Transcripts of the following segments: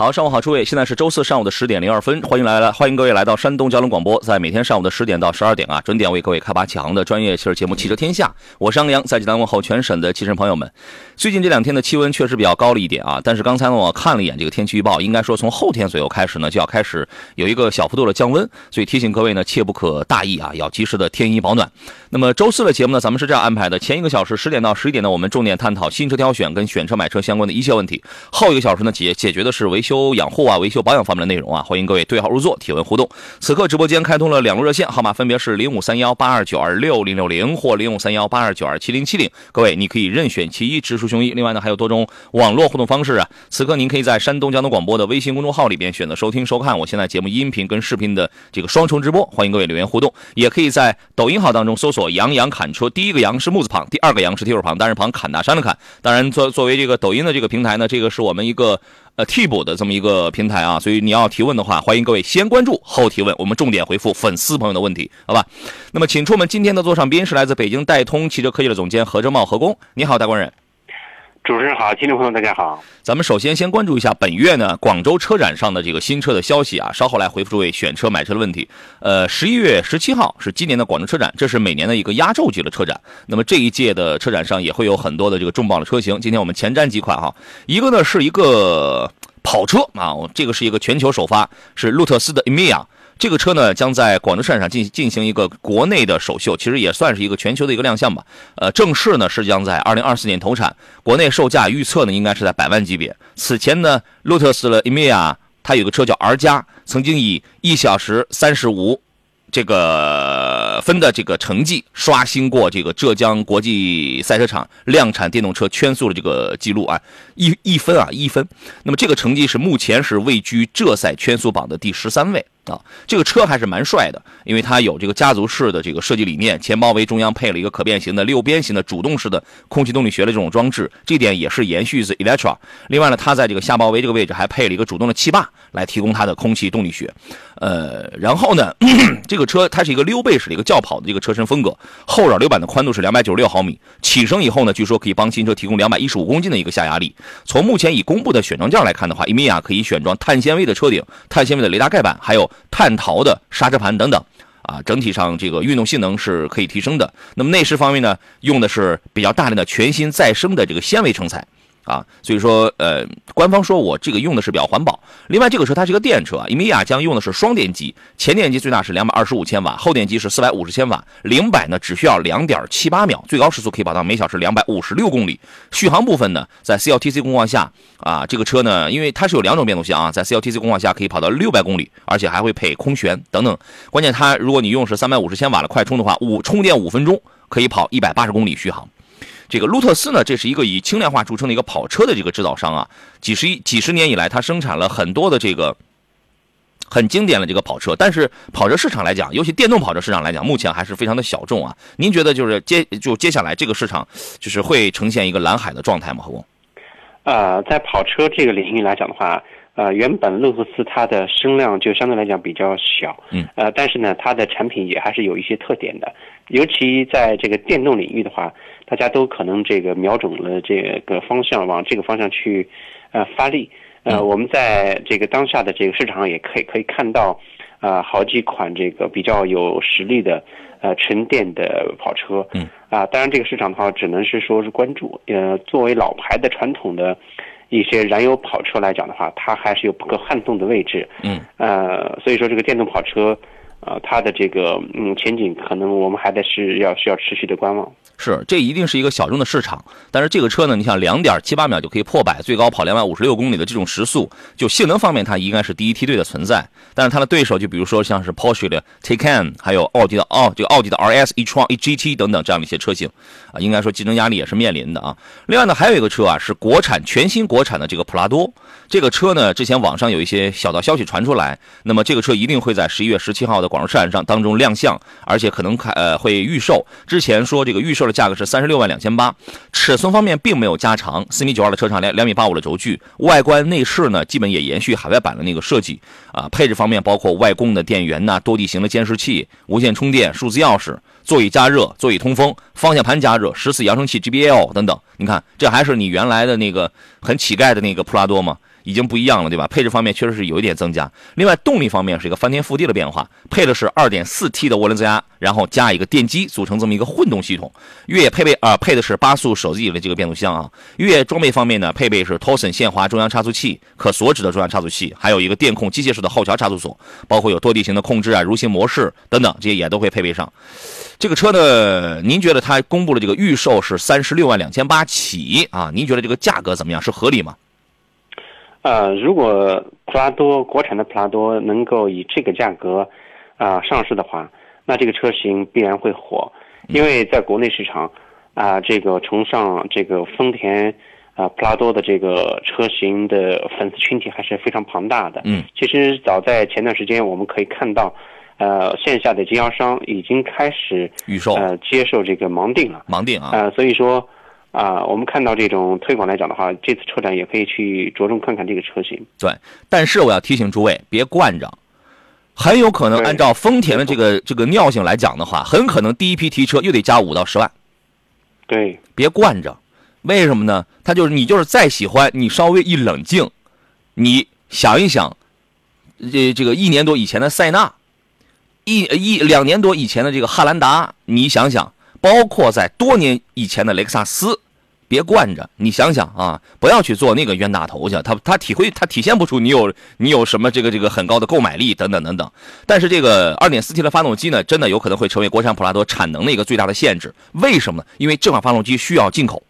好，上午好，诸位，现在是周四上午的十点零二分，欢迎来了，欢迎各位来到山东交通广播，在每天上午的十点到十二点啊，准点为各位开拔强的专业汽车节目《汽车天下》，我是杨洋，在济南问候全省的汽车朋友们。最近这两天的气温确实比较高了一点啊，但是刚才呢，我看了一眼这个天气预报，应该说从后天左右开始呢，就要开始有一个小幅度的降温，所以提醒各位呢，切不可大意啊，要及时的添衣保暖。那么周四的节目呢，咱们是这样安排的：前一个小时十点到十一点呢，我们重点探讨新车挑选跟选车买车相关的一切问题；后一个小时呢，解解决的是维修修养护啊、维修保养方面的内容啊。欢迎各位对号入座，提问互动。此刻直播间开通了两路热线，号码分别是零五三幺八二九二六零六零或零五三幺八二九二七零七零。各位，你可以任选其一，直抒胸臆。另外呢，还有多种网络互动方式啊。此刻您可以在山东交通广播的微信公众号里边选择收听收看我现在节目音频跟视频的这个双重直播。欢迎各位留言互动，也可以在抖音号当中搜索“杨洋侃车”，第一个“杨”是木字旁，第二个“杨”是提手旁，单人旁，侃大山的侃。当然，作作为这个抖音的这个平台呢，这个是我们一个呃替补的这么一个平台啊，所以你要提问的话，欢迎各位先关注后提问，我们重点回复粉丝朋友的问题，好吧？那么，请出我们今天的座上宾是来自北京戴通汽车科技的总监何正茂何工，你好，大官人。主持人好，听众朋友大家好。咱们首先先关注一下本月呢广州车展上的这个新车的消息啊，稍后来回复诸位选车买车的问题。呃，十一月十七号是今年的广州车展，这是每年的一个压轴级的车展。那么这一届的车展上也会有很多的这个重磅的车型。今天我们前瞻几款哈，一个呢是一个跑车啊，这个是一个全球首发，是路特斯的 Emeya。这个车呢，将在广州车展上进进行一个国内的首秀，其实也算是一个全球的一个亮相吧。呃，正式呢是将在二零二四年投产，国内售价预测呢应该是在百万级别。此前呢，路特斯的 EMEA 它有个车叫 R 加，曾经以一小时三十五这个分的这个成绩刷新过这个浙江国际赛车场量产电动车圈速的这个记录啊，一一分啊一分。那么这个成绩是目前是位居浙赛圈速榜的第十三位。啊，这个车还是蛮帅的，因为它有这个家族式的这个设计理念，前包围中央配了一个可变形的六边形的主动式的空气动力学的这种装置，这点也是延续自 Electra。另外呢，它在这个下包围这个位置还配了一个主动的气坝来提供它的空气动力学。呃，然后呢，这个车它是一个溜背式的一个轿跑的这个车身风格，后扰流板的宽度是两百九十六毫米，起升以后呢，据说可以帮新车提供两百一十五公斤的一个下压力。从目前已公布的选装件来看的话，伊米亚可以选装碳纤维的车顶、碳纤维的雷达盖板，还有。碳陶的刹车盘等等，啊，整体上这个运动性能是可以提升的。那么内饰方面呢，用的是比较大量的全新再生的这个纤维成材。啊，所以说，呃，官方说我这个用的是比较环保。另外，这个车它是一个电车，伊米亚将用的是双电机，前电机最大是两百二十五千瓦，后电机是四百五十千瓦，零百呢只需要两点七八秒，最高时速可以跑到每小时两百五十六公里。续航部分呢，在 CLTC 工况下，啊，这个车呢，因为它是有两种变速箱啊，在 CLTC 工况下可以跑到六百公里，而且还会配空悬等等。关键它如果你用是三百五十千瓦的快充的话，五充电五分钟可以跑一百八十公里续航。这个路特斯呢，这是一个以轻量化著称的一个跑车的这个制造商啊，几十几十年以来，它生产了很多的这个很经典的这个跑车。但是跑车市场来讲，尤其电动跑车市场来讲，目前还是非常的小众啊。您觉得就是接就接下来这个市场就是会呈现一个蓝海的状态吗？何工？呃，在跑车这个领域来讲的话。呃，原本路特斯它的声量就相对来讲比较小，嗯，呃，但是呢，它的产品也还是有一些特点的，尤其在这个电动领域的话，大家都可能这个瞄准了这个方向，往这个方向去，呃，发力。呃，我们在这个当下的这个市场上也可以可以看到，啊，好几款这个比较有实力的，呃，纯电的跑车，嗯，啊，当然这个市场的话，只能是说是关注，呃，作为老牌的传统的。一些燃油跑车来讲的话，它还是有不可撼动的位置。嗯，呃，所以说这个电动跑车，呃，它的这个嗯前景可能我们还得是要需要持续的观望。是，这一定是一个小众的市场。但是这个车呢，你想两点七八秒就可以破百，最高跑两百五十六公里的这种时速，就性能方面它应该是第一梯队的存在。但是它的对手就比如说像是 Porsche 的 Taycan，还有奥迪的奥这个奥迪的 RS e-tron e-GT 等等这样的一些车型啊，应该说竞争压力也是面临的啊。另外呢，还有一个车啊是国产全新国产的这个普拉多，这个车呢之前网上有一些小道消息传出来，那么这个车一定会在十一月十七号的广州车展上当中亮相，而且可能开呃会预售。之前说这个预售的。价格是三十六万两千八，尺寸方面并没有加长，四米九二的车长，两两米八五的轴距，外观内饰呢基本也延续海外版的那个设计啊。配置方面包括外供的电源呐，多地形的监视器，无线充电，数字钥匙，座椅加热，座椅通风，方向盘加热，十四扬声器，G B L 等等。你看，这还是你原来的那个很乞丐的那个普拉多吗？已经不一样了，对吧？配置方面确实是有一点增加。另外，动力方面是一个翻天覆地的变化，配的是 2.4T 的涡轮增压，然后加一个电机，组成这么一个混动系统。越野配备啊，配的是八速手自一体的这个变速箱啊。越野装备方面呢，配备是 Torsen 限滑中央差速器，可锁止的中央差速器，还有一个电控机械式的后桥差速锁，包括有多地形的控制啊、蠕行模式等等，这些也都会配备上。这个车呢，您觉得它公布了这个预售是三十六万两千八起啊？您觉得这个价格怎么样？是合理吗？呃，如果普拉多国产的普拉多能够以这个价格啊上市的话，那这个车型必然会火，因为在国内市场啊，这个崇尚这个丰田啊普拉多的这个车型的粉丝群体还是非常庞大的。嗯，其实早在前段时间，我们可以看到，呃，线下的经销商已经开始预售呃接受这个盲定了。盲定啊，呃，所以说。啊，我们看到这种推广来讲的话，这次车展也可以去着重看看这个车型。对，但是我要提醒诸位，别惯着，很有可能按照丰田的这个这个尿性来讲的话，很可能第一批提车又得加五到十万。对，别惯着，为什么呢？他就是你就是再喜欢，你稍微一冷静，你想一想，这这个一年多以前的塞纳，一一两年多以前的这个汉兰达，你想想。包括在多年以前的雷克萨斯，别惯着你想想啊，不要去做那个冤大头去，他他体会他体现不出你有你有什么这个这个很高的购买力等等等等。但是这个 2.4T 的发动机呢，真的有可能会成为国产普拉多产能的一个最大的限制。为什么呢？因为这款发动机需要进口，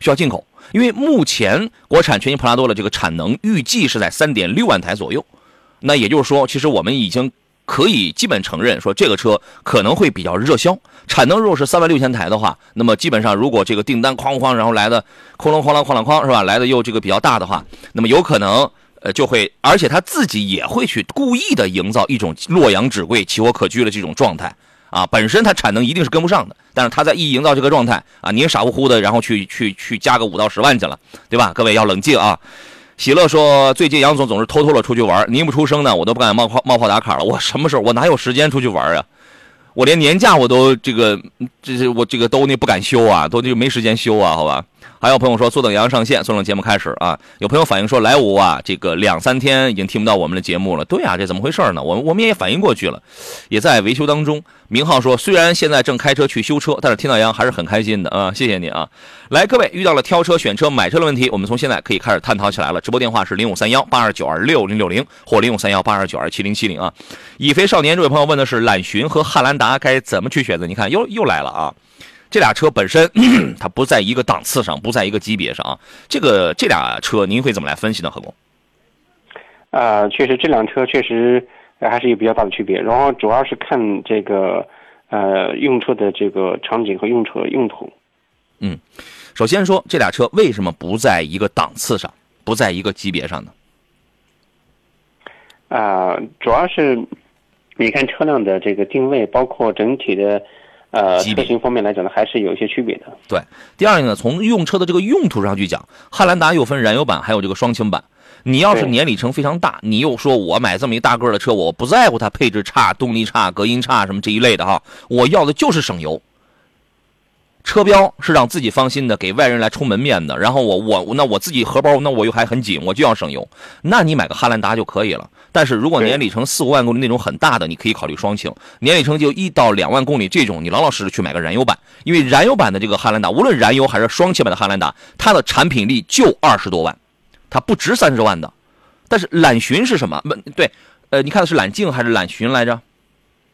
需要进口。因为目前国产全新普拉多的这个产能预计是在3.6万台左右，那也就是说，其实我们已经。可以基本承认说，这个车可能会比较热销。产能如果是三万六千台的话，那么基本上如果这个订单哐哐，然后来的哐啷哐啷哐啷哐是吧？来的又这个比较大的话，那么有可能呃就会，而且他自己也会去故意的营造一种洛阳纸贵、奇货可居的这种状态啊。本身它产能一定是跟不上的，但是他在一营造这个状态啊，您傻乎乎的，然后去去去加个五到十万去了，对吧？各位要冷静啊。喜乐说：“最近杨总总是偷偷的出去玩，您不出声呢，我都不敢冒泡冒泡打卡了。我什么时候？我哪有时间出去玩啊？我连年假我都这个，这是我这个都那不敢休啊，都就没时间休啊，好吧。”还有朋友说，坐等杨上线，坐等节目开始啊。有朋友反映说，来无啊，这个两三天已经听不到我们的节目了。对啊，这怎么回事呢？我们我们也反应过去了，也在维修当中。明浩说，虽然现在正开车去修车，但是听到杨还是很开心的啊。谢谢你啊。来，各位遇到了挑车、选车、买车的问题，我们从现在可以开始探讨起来了。直播电话是零五三幺八二九二六零六零或零五三幺八二九二七零七零啊。以肥少年这位朋友问的是揽巡和汉兰达该怎么去选择？你看，又又来了啊。这俩车本身 它不在一个档次上，不在一个级别上啊。这个这俩车您会怎么来分析呢？何工？啊，确实这辆车确实还是有比较大的区别。然后主要是看这个呃用车的这个场景和用车用途。嗯，首先说这俩车为什么不在一个档次上，不在一个级别上呢？啊，主要是你看车辆的这个定位，包括整体的。呃，车型方面来讲呢，还是有一些区别的。对，第二个呢，从用车的这个用途上去讲，汉兰达又分燃油版，还有这个双擎版。你要是年里程非常大，你又说我买这么一大个的车，我不在乎它配置差、动力差、隔音差什么这一类的哈，我要的就是省油。车标是让自己放心的，给外人来充门面的。然后我我那我自己荷包那我又还很紧，我就要省油。那你买个汉兰达就可以了。但是如果年里程四五万公里那种很大的，你可以考虑双擎。年里程就一到两万公里这种，你老老实实去买个燃油版。因为燃油版的这个汉兰达，无论燃油还是双擎版的汉兰达，它的产品力就二十多万，它不值三十万的。但是揽巡是什么？不对，呃，你看的是揽境还是揽巡来着？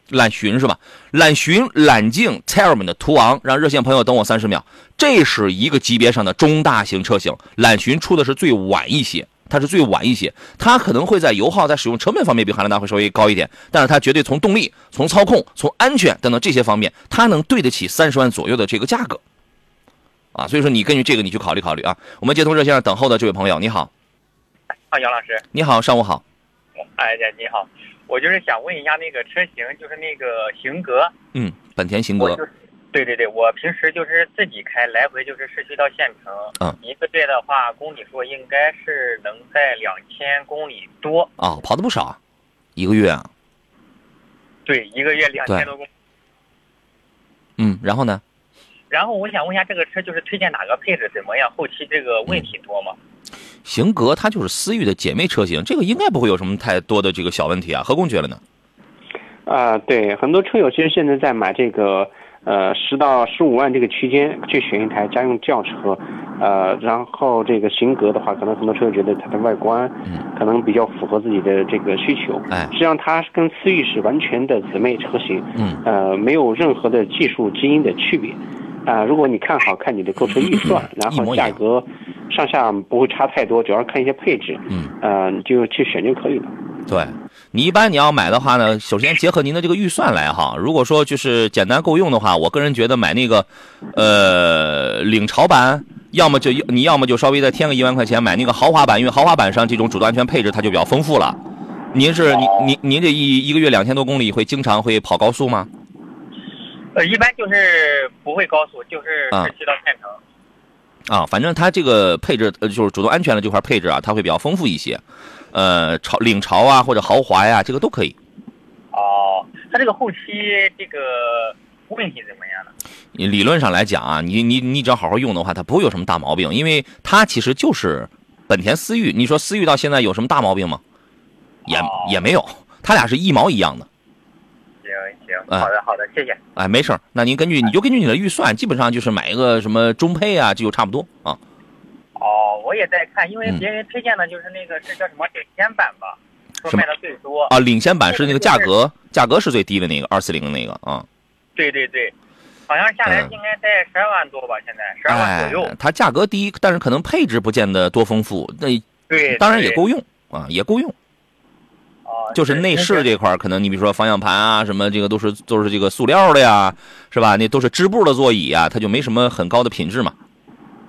揽巡是吧？揽巡、揽境、Terrain 的途昂，让热线朋友等我三十秒。这是一个级别上的中大型车型，揽巡出的是最晚一些，它是最晚一些，它可能会在油耗、在使用成本方面比汉兰达会稍微高一点，但是它绝对从动力、从操控、从安全等等这些方面，它能对得起三十万左右的这个价格。啊，所以说你根据这个你去考虑考虑啊。我们接通热线上等候的这位朋友，你好。啊，杨老师，你好，上午好。哎呀，你好，我就是想问一下那个车型，就是那个型格。嗯，本田型格。对对对，我平时就是自己开，来回就是市区到县城。嗯。一个月的话，公里数应该是能在两千公里多。哦，跑的不少，一个月啊。对，一个月两千多公。嗯，然后呢？然后我想问一下，这个车就是推荐哪个配置怎么样？后期这个问题多吗？型格它就是思域的姐妹车型，这个应该不会有什么太多的这个小问题啊。何工觉得呢？啊，对，很多车友其实现在在买这个呃十到十五万这个区间去选一台家用轿车，呃，然后这个型格的话，可能很多车友觉得它的外观可能比较符合自己的这个需求。哎，实际上它跟思域是完全的姊妹车型，嗯，呃，没有任何的技术基因的区别。啊，如果你看好看你的购车预算，然后价格上下不会差太多，主要是看一些配置，嗯，呃，就去选就可以了。对，你一般你要买的话呢，首先结合您的这个预算来哈。如果说就是简单够用的话，我个人觉得买那个，呃，领潮版，要么就你要么就稍微再添个一万块钱买那个豪华版，因为豪华版上这种主动安全配置它就比较丰富了。您是您您您这一一个月两千多公里会经常会跑高速吗？呃，一般就是不会高速，就是市区到县城。啊，反正它这个配置，呃，就是主动安全的这块配置啊，它会比较丰富一些。呃，潮领潮啊，或者豪华呀，这个都可以。哦，它这个后期这个问题怎么样呢？理论上来讲啊，你你你只要好好用的话，它不会有什么大毛病，因为它其实就是本田思域。你说思域到现在有什么大毛病吗？也也没有，它俩是一毛一样的。行，好的好的，谢谢。哎，没事那您根据你就根据你的预算，基本上就是买一个什么中配啊，这就差不多啊。哦，我也在看，因为别人推荐的就是那个是叫什么领先版吧，说卖的最多啊。领先版是那个价格，价格是最低的那个二四零的那个啊。对对对，好像下来应该在十二万多吧，现在十二万左右。它价格低，但是可能配置不见得多丰富。那对，当然也够用啊，也够用。就是内饰这块可能你比如说方向盘啊，什么这个都是都是这个塑料的呀，是吧？那都是织布的座椅啊，它就没什么很高的品质嘛。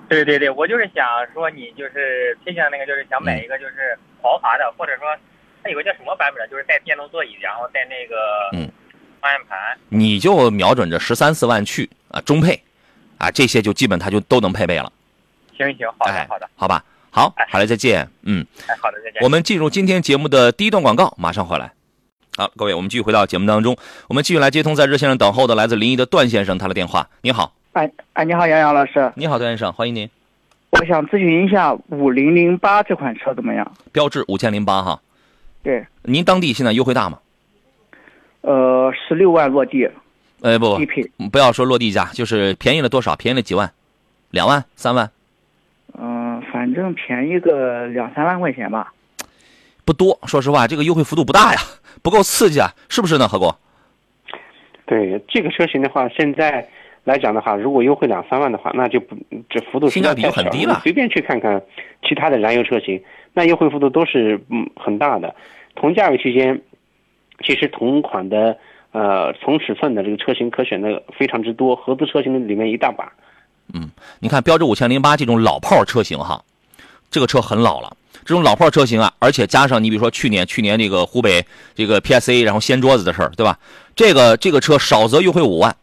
对对对，我就是想说，你就是推荐那个，就是想买一个就是豪华的，或者说它有个叫什么版本的，就是带电动座椅，然后带那个嗯方向盘。你就瞄准着十三四万去啊，中配啊，这些就基本它就都能配备了。行行，好的好的，好吧。好，好嘞，再见。嗯，好的，再见。我们进入今天节目的第一段广告，马上回来。好，各位，我们继续回到节目当中，我们继续来接通在热线上等候的来自临沂的段先生，他的电话。你好，哎哎，你好，杨洋老师。你好，段先生，欢迎您。我想咨询一下五零零八这款车怎么样？标致五千零八哈。对。您当地现在优惠大吗？呃，十六万落地。呃，不，低配。不要说落地价，就是便宜了多少？便宜了几万？两万？三万？反正便宜个两三万块钱吧，不多。说实话，这个优惠幅度不大呀，不够刺激啊，是不是呢，何工？对这个车型的话，现在来讲的话，如果优惠两三万的话，那就不这幅度性价比就很低了。随便去看看其他的燃油车型，那优惠幅度都是嗯很大的。同价位区间，其实同款的呃同尺寸的这个车型可选的非常之多，合资车型的里面一大把。嗯，你看标致五千零八这种老炮车型哈。这个车很老了，这种老炮车型啊，而且加上你比如说去年去年这个湖北这个 PSA 然后掀桌子的事儿，对吧？这个这个车少则优惠五万，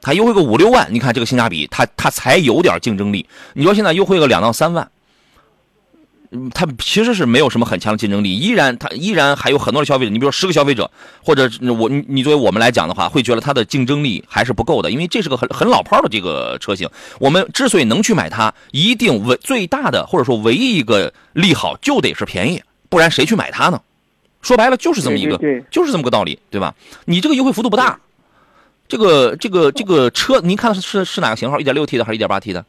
它优惠个五六万，你看这个性价比，它它才有点竞争力。你说现在优惠个两到三万。它其实是没有什么很强的竞争力，依然它依然还有很多的消费者。你比如说十个消费者，或者我你你作为我们来讲的话，会觉得它的竞争力还是不够的，因为这是个很很老炮的这个车型。我们之所以能去买它，一定唯最大的或者说唯一一个利好就得是便宜，不然谁去买它呢？说白了就是这么一个，就是这么个道理，对吧？你这个优惠幅度不大，这个这个这个车，您看的是是哪个型号？一点六 T 的还是一点八 T 的？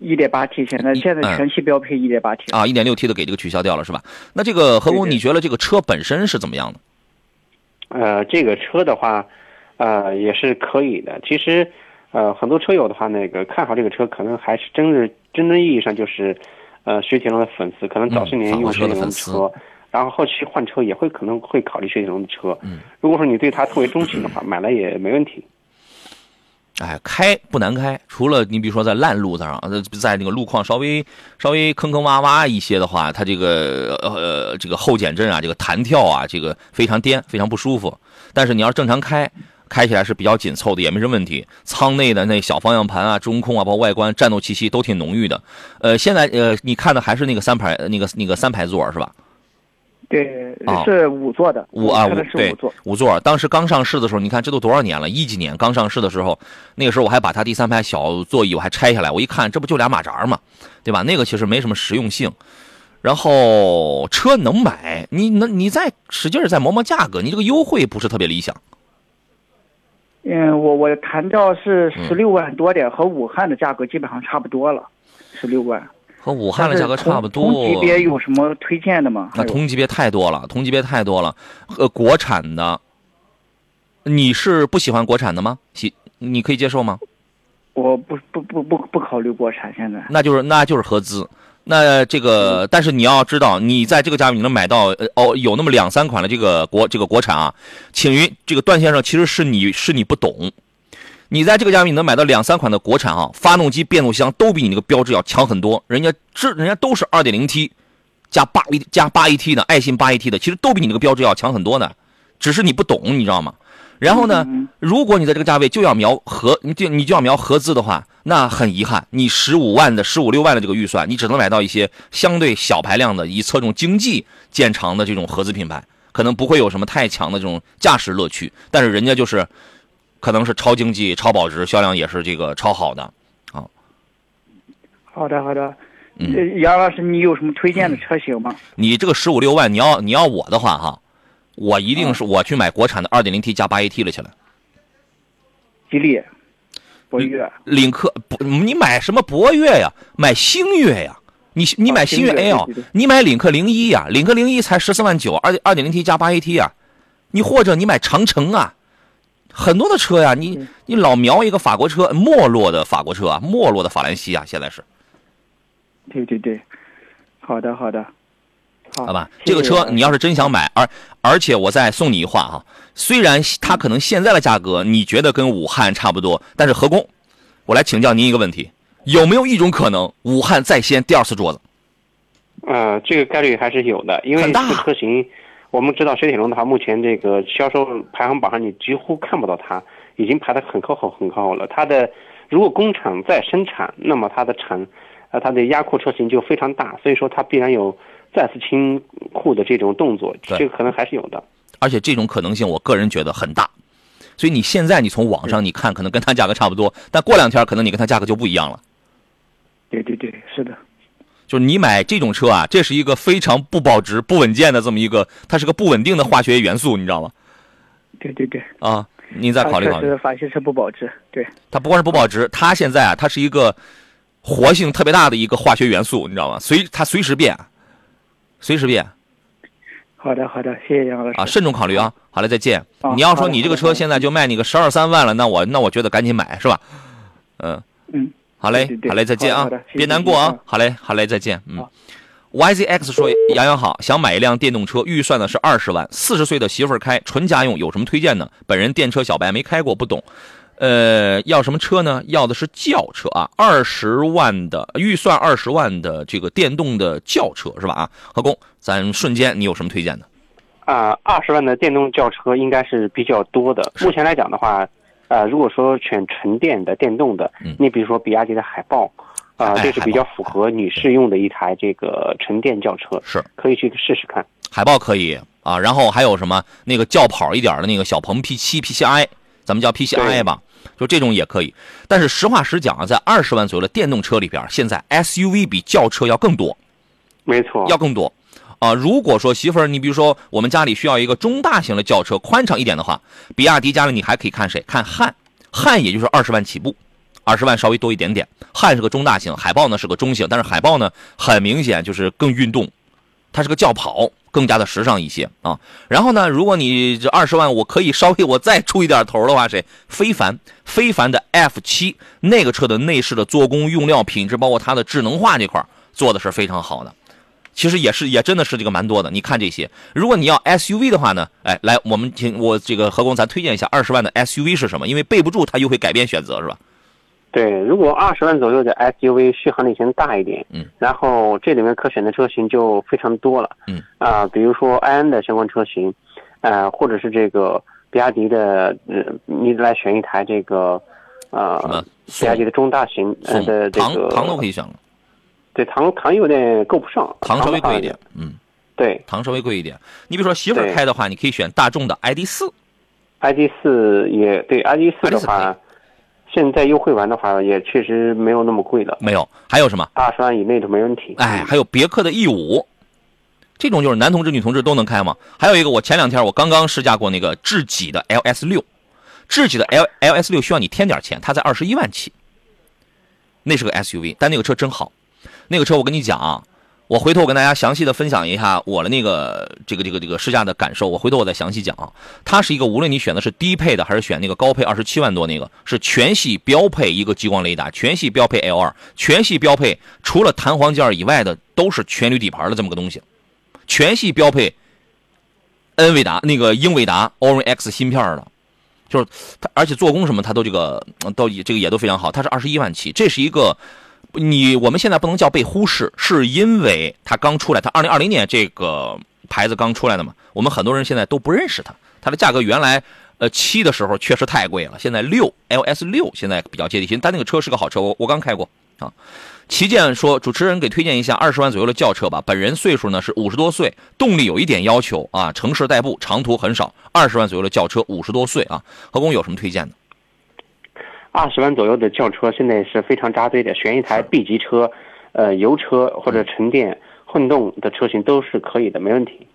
一点八 T，现在现在全系标配一点八 T 啊，一点六 T 的给这个取消掉了是吧？那这个何工，你觉得这个车本身是怎么样的？呃，这个车的话，呃，也是可以的。其实，呃，很多车友的话，那个看好这个车，可能还是真是真正意义上就是，呃，雪铁龙的粉丝，可能早些年用雪铁龙的车，然后后期换车也会可能会考虑雪铁龙的车。嗯，如果说你对它特别钟情的话，买了也没问题。哎，开不难开，除了你比如说在烂路上，在那个路况稍微稍微坑坑洼洼一些的话，它这个呃这个后减震啊，这个弹跳啊，这个非常颠，非常不舒服。但是你要正常开，开起来是比较紧凑的，也没什么问题。舱内的那小方向盘啊、中控啊，包括外观战斗气息都挺浓郁的。呃，现在呃你看的还是那个三排那个那个三排座是吧？对啊，是五座的，五啊五座。五座，当时刚上市的时候，你看这都多少年了？一几年刚上市的时候，那个时候我还把它第三排小座椅我还拆下来，我一看这不就俩马扎嘛，对吧？那个其实没什么实用性。然后车能买，你能你再使劲再磨磨价格，你这个优惠不是特别理想。嗯，我我谈到是嗯十六万多点，和武汉的价格基本上差不多了，十六万。和武汉的价格差不多。同同级别有什么推荐的吗？那同级别太多了，同级别太多了。呃，国产的，你是不喜欢国产的吗？喜，你可以接受吗？我不不不不不考虑国产，现在那就是那就是合资。那这个，但是你要知道，你在这个价位你能买到呃哦，有那么两三款的这个国这个国产啊，请于这个段先生其实是你是你不懂，你在这个价位你能买到两三款的国产啊，发动机、变速箱都比你那个标志要强很多，人家这人家都是二点零 T 加八 A 加八 AT 的，爱信八 AT 的，其实都比你那个标志要强很多的，只是你不懂，你知道吗？然后呢，嗯如果你在这个价位就要瞄合，你就你就要瞄合资的话，那很遗憾，你十五万的、十五六万的这个预算，你只能买到一些相对小排量的、以侧重经济见长的这种合资品牌，可能不会有什么太强的这种驾驶乐趣，但是人家就是可能是超经济、超保值，销量也是这个超好的啊。好的好的。嗯呃杨老师，你有什么推荐的车型吗？你这个十五六万，你要你要我的话哈，我一定是我去买国产的二点零 T 加八 AT 了去了。吉利、博越。领克不，你买什么博越呀？买星越呀？你你买星越 L，你买领克零一呀？领克零一才十四万九，二二点零 T 加八 AT 呀，你或者你买长城啊，很多的车呀，你嗯。你老瞄一个法国车，没落的法国车啊，没落的法兰西啊，现在是。对对对，好的好的，好好吧？谢谢。这个车你要是真想买，而而且我再送你一话哈，虽然它可能现在的价格你觉得跟武汉差不多，但是何工，我来请教您一个问题，有没有一种可能武汉再掀第二次桌子？呃，这个概率还是有的，因为这很大个车型，我们知道雪铁龙的话，目前这个销售排行榜上你几乎看不到它，已经排得很靠后很靠后了。它的如果工厂在生产，那么它的产，呃，它的压库车型就非常大，所以说它必然有再次清库的这种动作，这个可能还是有的。而且这种可能性，我个人觉得很大。所以你现在你从网上你看，可能跟它价格差不多，但过两天可能你跟它价格就不一样了。对对对，是的，就是你买这种车啊，这是一个非常不保值、不稳健的这么一个，它是个不稳定的化学元素，你知道吗？对对对，啊，您再考虑考虑。它确实法系车不保值，对，它不光是不保值，它现在啊，它是一个活性特别大的一个化学元素，你知道吗？随它随时变，随时变好的好的，谢谢杨老师啊，慎重考虑啊。好嘞，再见。啊你要说你这个车现在就卖你个十二三万了，那我那我觉得赶紧买是吧？嗯，嗯，好嘞好嘞，再见啊别难过啊嗯。好嘞，好嘞，再见。嗯。YZX 说：“杨洋好，想买一辆电动车，预算呢是二十万，四十岁的媳妇儿开，纯家用，有什么推荐呢？本人电车小白，没开过，不懂。呃，要什么车呢？要的是轿车啊，二十万的预算，二十万的这个电动的轿车是吧？啊，何工，咱瞬间你有什么推荐的？啊，二十万的电动轿车应该是比较多的。目前来讲的话，呃，如果说选纯电的、电动的嗯，你比如说比亚迪的海豹，啊、哎这是比较符合女士用的一台这个纯电轿车，是可以去试试看。海豹可以啊，然后还有什么那个轿跑一点的那个小鹏 P 7 PCI，咱们叫 PCI 吧，就这种也可以。但是实话实讲啊，在二十万左右的电动车里边，现在 SUV 比轿车要更多，没错，要更多。啊，如果说媳妇儿，你比如说我们家里需要一个中大型的轿车，宽敞一点的话，比亚迪家里你还可以看谁？看汉，汉也就是二十万起步，二十万稍微多一点点。汉是个中大型，海豹呢是个中型，但是海豹呢很明显就是更运动，它是个轿跑更加的时尚一些啊。然后呢，如果你这二十万，我可以稍微我再出一点头的话，谁？非凡，非凡的 F 七那个车的内饰的做工、用料、品质，包括它的智能化这块做的是非常好的。其实也是也真的是这个蛮多的。你看这些，如果你要 SUV 的话呢，哎，来我们请我这个何工咱推荐一下二十万的 SUV 是什么？因为备不住它又会改变选择，是吧？对，如果二十万左右的 SUV 续航里程大一点，嗯，然后这里面可选的车型就非常多了，嗯啊、比如说埃安的相关车型，呃，或者是这个比亚迪的，呃，你来选一台这个，呃，比亚迪的中大型呃宋的这唐个，唐都可以选了，对唐唐有点够不上，唐稍微贵一点，嗯，对。唐稍微贵一点。你比如说媳妇儿开的话，你可以选大众的 ID 四，，ID 四也对 ID 四 ID4 可的话，现在优惠完的话也确实没有那么贵了，没有，还有什么？二十万以内都没问题。哎，还有别克的 E 五，这种就是男同志、女同志都能开嘛。还有一个，我前两天我刚刚试驾过那个智己的 LS 六，智己的 L LS 六需要你添点钱，它在二十一万起，那是个 SUV，但那个车真好，那个车我跟你讲啊。我回头我跟大家详细的分享一下我的那个这个这个这个试驾的感受，我回头我再详细讲啊。它是一个无论你选的是低配的还是选那个高配二十七万多那个，是全系标配一个激光雷达，全系标配 L 二，全系标配除了弹簧件以外的都是全铝底盘的这么个东西，全系标配恩维达那个英伟达 Orin X 芯片的，就是它，而且做工什么它都这个都这个也都非常好，它是二十一万起，这是一个。你我们现在不能叫被忽视，是因为它刚出来，它二零二零年这个牌子刚出来的嘛，我们很多人现在都不认识它。它的价格原来呃七的时候确实太贵了，现在六 LS 六现在比较接地气，但那个车是个好车，我我刚开过啊。旗舰说主持人给推荐一下二十万左右的轿车吧，本人岁数呢是五十多岁，动力有一点要求啊，城市代步，长途很少。二十万左右的轿车，五十多岁啊，何工有什么推荐的？二十万左右的轿车现在是非常扎堆的，选一台 B 级车，呃，油车或者纯电混动的车型都是可以的，没问题。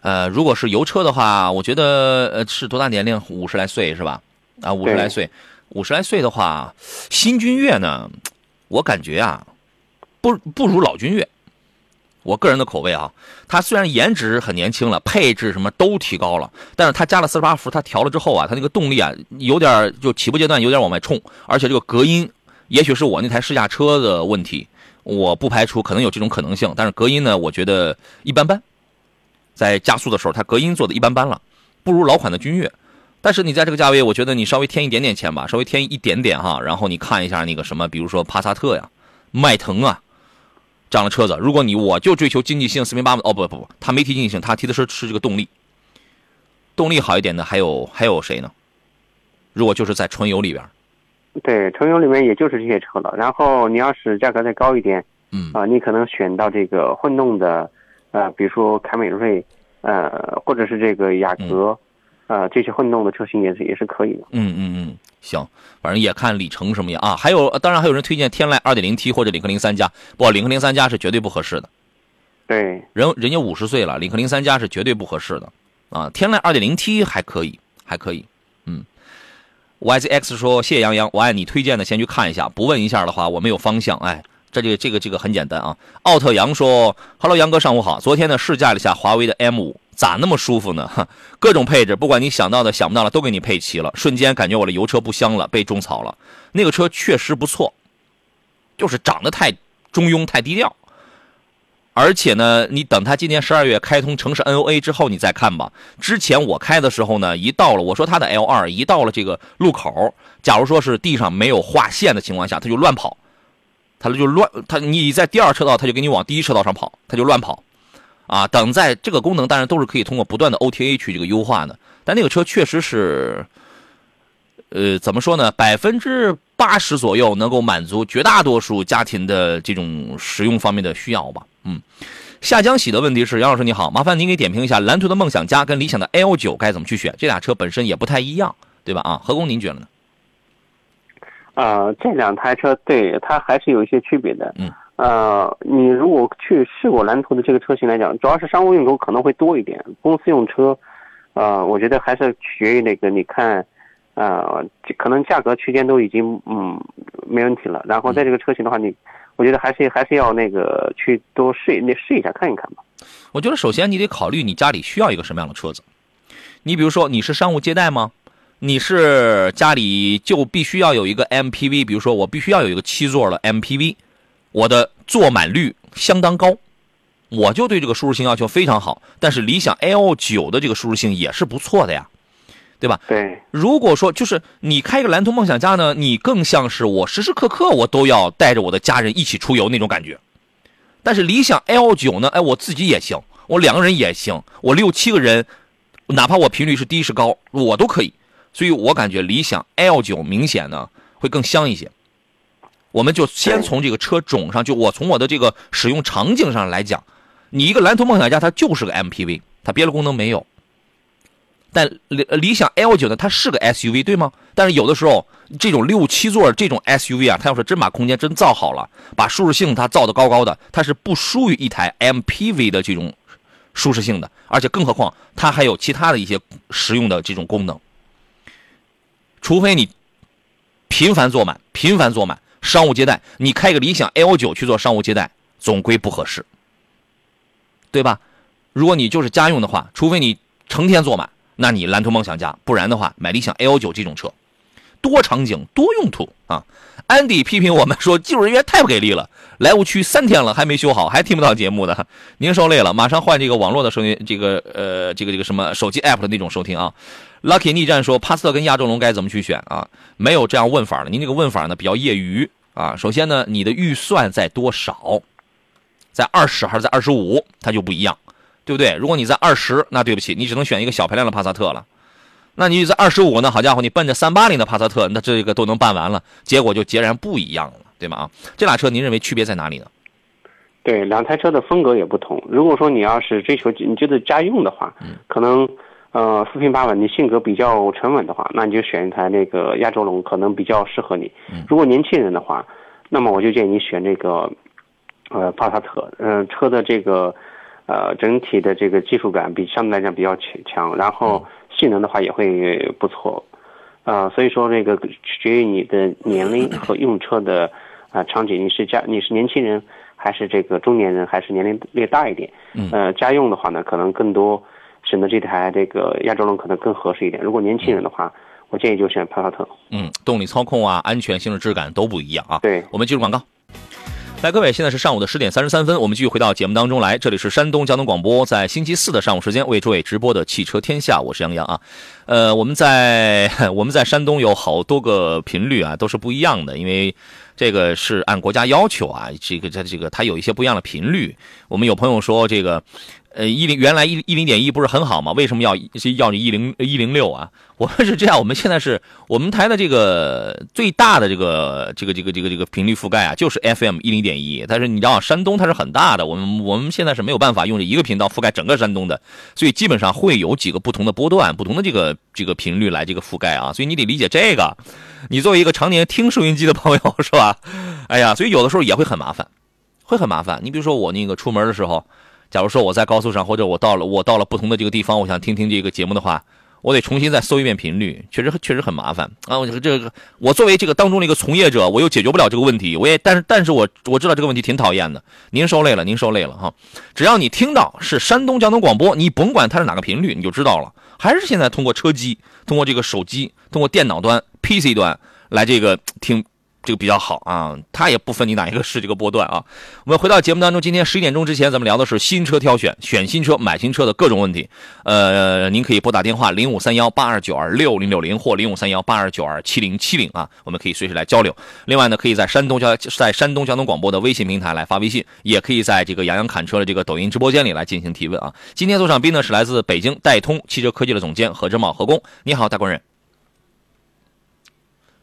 呃，如果是油车的话，我觉得呃是多大年龄？五十来岁是吧？啊，五十来岁，五十来岁的话，新君越呢，我感觉啊，不不如老君越。我个人的口味啊，它虽然颜值很年轻了，配置什么都提高了，但是它加了四十八伏，它调了之后啊，它那个动力啊，有点就起步阶段有点往外冲，而且这个隔音，也许是我那台试驾车的问题，我不排除可能有这种可能性，但是隔音呢，我觉得一般般。在加速的时候，它隔音做的一般般了，不如老款的君越。但是你在这个价位，我觉得你稍微添一点点钱吧，稍微添一点点哈，然后你看一下那个什么，比如说帕萨特呀、迈腾啊这样的车子。如果你我就追求经济性，四平八稳，哦不不不，他没提经济性，他提的是是这个动力，动力好一点的还有还有谁呢？如果就是在纯油里边，对，纯油里面也就是这些车了。然后你要是价格再高一点，嗯啊、你可能选到这个混动的，呃，比如说凯美瑞，呃，或者是这个雅阁，呃，这些混动的车型也是也是可以的。嗯嗯嗯，行，反正也看里程什么样啊。还有，当然还有人推荐天籁二点零 T 或者领克零三加，不，领克零三加是绝对不合适的。对，人人家五十岁了，领克零三加是绝对不合适的啊。天籁二点零 T 还可以，还可以，嗯。YZX 说：“谢谢杨洋，我按你推荐的先去看一下，不问一下的话，我没有方向。哎，这个这个这个很简单啊。”奥特杨说：“Hello，杨哥，上午好。昨天呢试驾了一下华为的 M 五，咋那么舒服呢？哈，各种配置，不管你想到的、想不到的都给你配齐了，瞬间感觉我的油车不香了，被种草了。那个车确实不错，就是长得太中庸、太低调。”而且呢，你等它今年十二月开通城市 NOA 之后，你再看吧。之前我开的时候呢，一到了我说它的 L 二，一到了这个路口，假如说是地上没有划线的情况下，它就乱跑，它就乱，它你在第二车道，它就给你往第一车道上跑，它就乱跑，啊，等在这个功能当然都是可以通过不断的 OTA 去这个优化的，但那个车确实是，呃，怎么说呢？百分之八十左右能够满足绝大多数家庭的这种使用方面的需要吧。嗯，夏江喜的问题是：杨老师你好，麻烦您给点评一下蓝图的梦想家跟理想的 L 九该怎么去选？这俩车本身也不太一样，对吧？啊，何工您觉得呢？呃，这两台车对它还是有一些区别的。嗯。呃，你如果去试过蓝图的这个车型来讲，主要是商务用途可能会多一点，公司用车，呃，我觉得还是取决于那个你看，呃，可能价格区间都已经嗯没问题了。然后在这个车型的话，你我觉得还是还是要那个去多试那试一下看一看吧。我觉得首先你得考虑你家里需要一个什么样的车子。你比如说你是商务接待吗？你是家里就必须要有一个 MPV，比如说我必须要有一个七座的 MPV，我的坐满率相当高，我就对这个舒适性要求非常好。但是理想 L 九的这个舒适性也是不错的呀，对吧？对，如果说就是你开个蓝图梦想家呢，你更像是我时时刻刻我都要带着我的家人一起出游那种感觉。但是理想 L 九呢，哎，我自己也行，我两个人也行，我六七个人，哪怕我频率是低是高，我都可以。所以我感觉理想 L 九明显呢会更香一些。我们就先从这个车种上，就我从我的这个使用场景上来讲，你一个蓝图梦想家它就是个 MPV，它别的功能没有。但理理想 L 九呢，它是个 SUV 对吗？但是有的时候这种六七座这种 SUV 啊，它要是真把空间真造好了，把舒适性它造的高高的，它是不输于一台 MPV 的这种舒适性的。而且更何况它还有其他的一些实用的这种功能。除非你频繁坐满，频繁坐满商务接待，你开个理想 L 九去做商务接待，总归不合适，对吧？如果你就是家用的话，除非你成天坐满，那你蓝图梦想家，不然的话买理想 L 九这种车，多场景多用途啊。安迪批评我们说技术人员太不给力了，莱芜区三天了还没修好，还听不到节目的，您受累了，马上换这个网络的声音，这个呃这个这个什么手机 app 的那种收听啊。Lucky 逆战说：“帕萨特跟亚洲龙该怎么去选啊？没有这样问法的。您这个问法呢比较业余啊。首先呢，你的预算在多少？在二十还是在二十五？它就不一样，对不对？如果你在二十，那对不起，你只能选一个小排量的帕萨特了。那你在二十五呢？好家伙，你奔着三八零的帕萨特，那这个都能办完了，结果就截然不一样了，对吗？啊，这俩车您认为区别在哪里呢？对，两台车的风格也不同。如果说你要是追求你觉得家用的话，可能。”呃，四平八稳，你性格比较沉稳的话，那你就选一台那个亚洲龙，可能比较适合你。如果年轻人的话，那么我就建议你选这个，呃，帕萨特。嗯，车的这个，呃，整体的这个技术感比相对来讲比较强强，然后性能的话也会不错。呃，所以说这个取决于你的年龄和用车的啊场景，你是家你是年轻人还是这个中年人，还是年龄略大一点？呃，家用的话呢，可能更多。选择这台这个亚洲龙可能更合适一点。如果年轻人的话，我建议就选帕萨特。嗯，动力操控啊，安全性、质感都不一样啊。对，我们进入广告。来，各位，现在是上午的十点三十三分，我们继续回到节目当中来。这里是山东交通广播，在星期四的上午时间为诸位直播的汽车天下，我是杨洋啊。呃，我们在我们在山东有好多个频率啊，都是不一样的，因为这个是按国家要求啊，这个在这个它有一些不一样的频率。我们有朋友说这个。呃，一零原来一一零点一不是很好吗？为什么要要你一零一零六啊？我们是这样，我们现在是我们台的这个最大的这个这个这个这个这个频率覆盖啊，就是 FM 一零点一。但是你知道，山东它是很大的，我们我们现在是没有办法用这一个频道覆盖整个山东的，所以基本上会有几个不同的波段、不同的这个这个频率来这个覆盖啊。所以你得理解这个。你作为一个常年听收音机的朋友 是吧？哎呀，所以有的时候也会很麻烦，会很麻烦。你比如说我那个出门的时候。假如说我在高速上，或者我到了我到了不同的这个地方，我想听听这个节目的话，我得重新再搜一遍频率，确实确实很麻烦啊！我这个我作为这个当中的一个从业者，我又解决不了这个问题，我也但是但是我我知道这个问题挺讨厌的。您受累了，您受累了哈！只要你听到是山东交通广播，你甭管它是哪个频率，你就知道了。还是现在通过车机，通过这个手机，通过电脑端 PC 端来这个听。这个比较好啊，它也不分你哪一个是这个波段啊。我们回到节目当中，今天十一点钟之前，咱们聊的是新车挑选、选新车、买新车的各种问题。呃，您可以拨打电话零五三幺八二九二六零六零或零五三幺八二九二七零七零啊，我们可以随时来交流。另外呢，可以在山东交在山东交通广播的微信平台来发微信，也可以在这个杨洋侃车的这个抖音直播间里来进行提问啊。今天坐上宾呢是来自北京戴通汽车科技的总监何志茂何工，你好，大官人。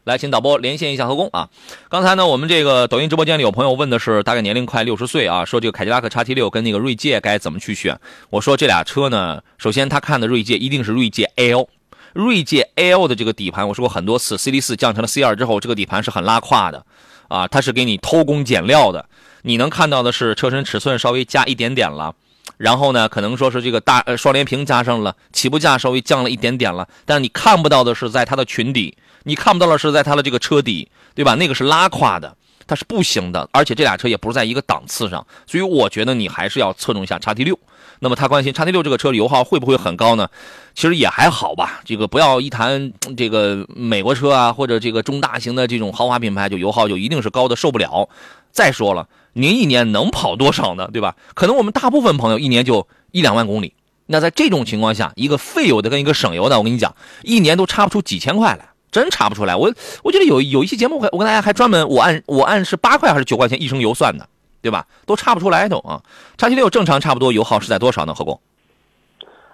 来，请导播连线一下何工啊！刚才呢，我们这个抖音直播间里有朋友问的是，大概年龄快六十岁啊，说这个凯迪拉克叉 T 六跟那个锐界该怎么去选？我说这俩车呢，首先他看的锐界一定是锐界 L，锐界 L 的这个底盘，我说过很多次，C D 四降成了 C 二之后，这个底盘是很拉胯的啊，它是给你偷工减料的。你能看到的是车身尺寸稍微加一点点了，然后呢，可能说是这个大呃双联屏加上了，起步价稍微降了一点点了，但是你看不到的是在它的裙底。你看不到的是在它的这个车底，对吧？那个是拉胯的，它是不行的。而且这俩车也不是在一个档次上，所以我觉得你还是要侧重一下叉 T 六。那么他关心叉 T 六这个车油耗会不会很高呢？其实也还好吧。这个不要一谈这个美国车啊，或者这个中大型的这种豪华品牌，就油耗就一定是高的受不了。再说了，您一年能跑多少呢？对吧？可能我们大部分朋友一年就一两万公里。那在这种情况下，一个费油的跟一个省油的，我跟你讲，一年都差不出几千块来，真查不出来。我我觉得有有一期节目，我跟大家还专门我按我按是八块还是九块钱一升油算的，对吧？都查不出来都啊。叉七六正常差不多油耗是在多少呢？何工？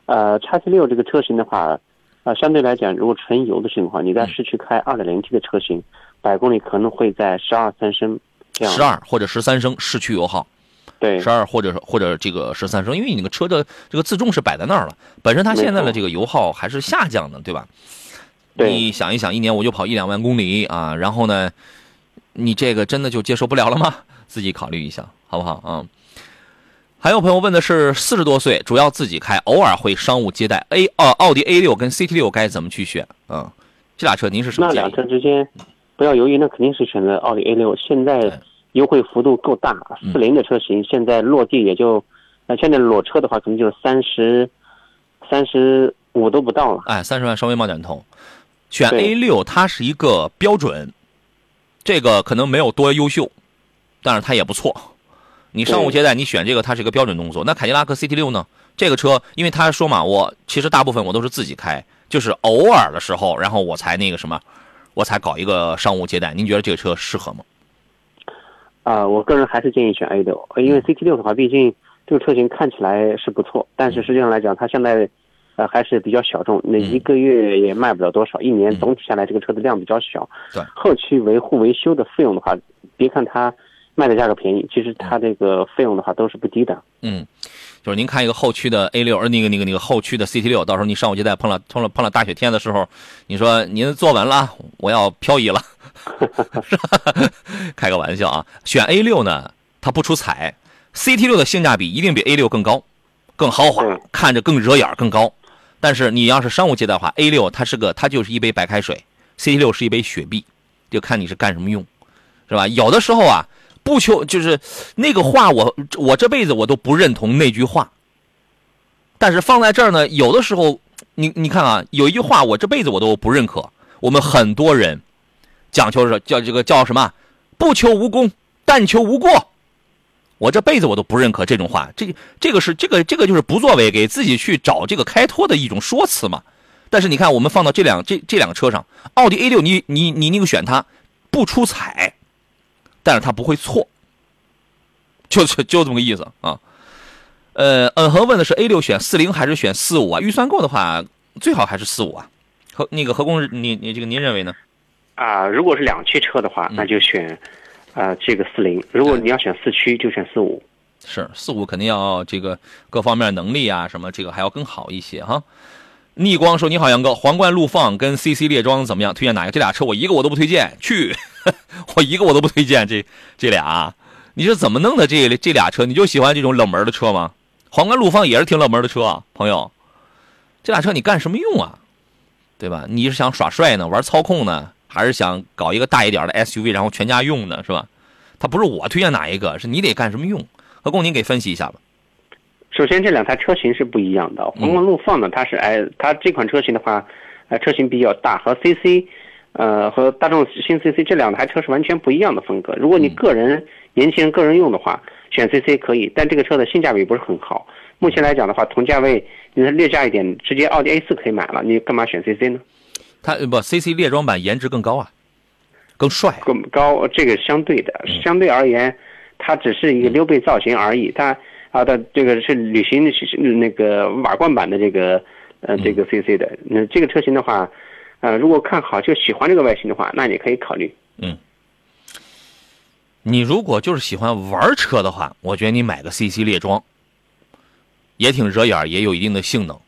呃，叉七六这个车型的话，呃，相对来讲，如果纯油的情况，你在市区开二点零 T 的车型，百公里可能会在十二三升这样。十二或者十三升市区油耗。对，十二或者或者这个十三升，因为你那个车的这个自重是摆在那儿了，本身它现在的这个油耗还是下降的，对吧？对。你想一想，一年我就跑一两万公里啊，然后呢，你这个真的就接受不了了吗？自己考虑一下，好不好啊？还有朋友问的是，四十多岁，主要自己开，偶尔会商务接待，A 哦，奥迪 A 六跟 CT 六该怎么去选？嗯，这俩车您是什么那两车之间不要犹豫，那肯定是选择奥迪 A 六。现在。优惠幅度够大，四零的车型现在落地也就，那现在裸车的话可能就三十，三十五都不到了。哎，三十万稍微冒点头。选 A 六，它是一个标准，这个可能没有多优秀，但是它也不错。你商务接待，你选这个，它是一个标准动作。那凯迪拉克 CT 六呢？这个车，因为他说嘛，我其实大部分我都是自己开，就是偶尔的时候，然后我才那个什么，我才搞一个商务接待。您觉得这个车适合吗？啊，我个人还是建议选 A 六，因为 CT 六的话，毕竟这个车型看起来是不错，但是实际上来讲，它现在，呃，还是比较小众，那一个月也卖不了多少，一年总体下来这个车的量比较小。对，后期维护维修的费用的话，别看它卖的价格便宜，其实它这个费用的话都是不低的。嗯，就是您看一个后驱的 A 六，呃，那个那个那个后驱的 CT 六，到时候你上午接待碰了碰了碰了大雪天的时候，你说您坐稳了，我要漂移了。开个玩笑啊！选 A 六呢，它不出彩，CT 六的性价比一定比 A 六更高，更豪华，看着更惹眼更高。但是你要是商务接待的话，A 六它是个，它就是一杯白开水，CT 六是一杯雪碧，就看你是干什么用，是吧？有的时候啊，不求就是那个话，我我这辈子我都不认同那句话。但是放在这儿呢，有的时候你你看啊，有一句话我这辈子我都不认可，我们很多人。讲求是叫这个叫什么？不求无功，但求无过。我这辈子我都不认可这种话。这这个是这个这个就是不作为，给自己去找这个开脱的一种说辞嘛。但是你看，我们放到这两这这两个车上，奥迪 A 六，你你你那个选它不出彩，但是它不会错，就就就这么个意思啊。呃，嗯和问的是 A 六选四零还是选四五啊？预算够的话，最好还是四五啊。何那个何工，你你这个您认为呢？啊，如果是两驱车的话，那就选，啊，这个四零。如果你要选四驱，就选四五。是四五肯定要这个各方面能力啊，什么这个还要更好一些哈。逆光说：“你好，杨哥，皇冠陆放跟 CC 猎装怎么样？推荐哪个？这俩车我一个我都不推荐，去，我一个我都不推荐。这这俩，你是怎么弄的？这这俩车，你就喜欢这种冷门的车吗？皇冠陆放也是挺冷门的车，朋友。这俩车你干什么用啊？对吧？你是想耍帅呢，玩操控呢？”还是想搞一个大一点的 SUV，然后全家用的是吧？它不是我推荐哪一个，是你得干什么用？何工，您给分析一下吧。首先，这两台车型是不一样的。皇冠陆放呢，它是哎，它这款车型的话，呃，车型比较大，和 CC，呃，和大众新 CC 这两台车是完全不一样的风格。如果你个人年轻人个人用的话，选 CC 可以，但这个车的性价比不是很好。目前来讲的话，同价位你略价一点，直接奥迪 A4 可以买了，你干嘛选 CC 呢？它不，CC 猎装版颜值更高啊，更帅，更高。这个相对的，相对而言，它只是一个溜背造型而已。它啊，它这个是旅行那个瓦罐版的这个呃这个 CC 的。那这个车型的话，呃，如果看好就喜欢这个外形的话，那你可以考虑。嗯，你如果就是喜欢玩车的话，我觉得你买个 CC 猎装，也挺惹眼，也有一定的性能。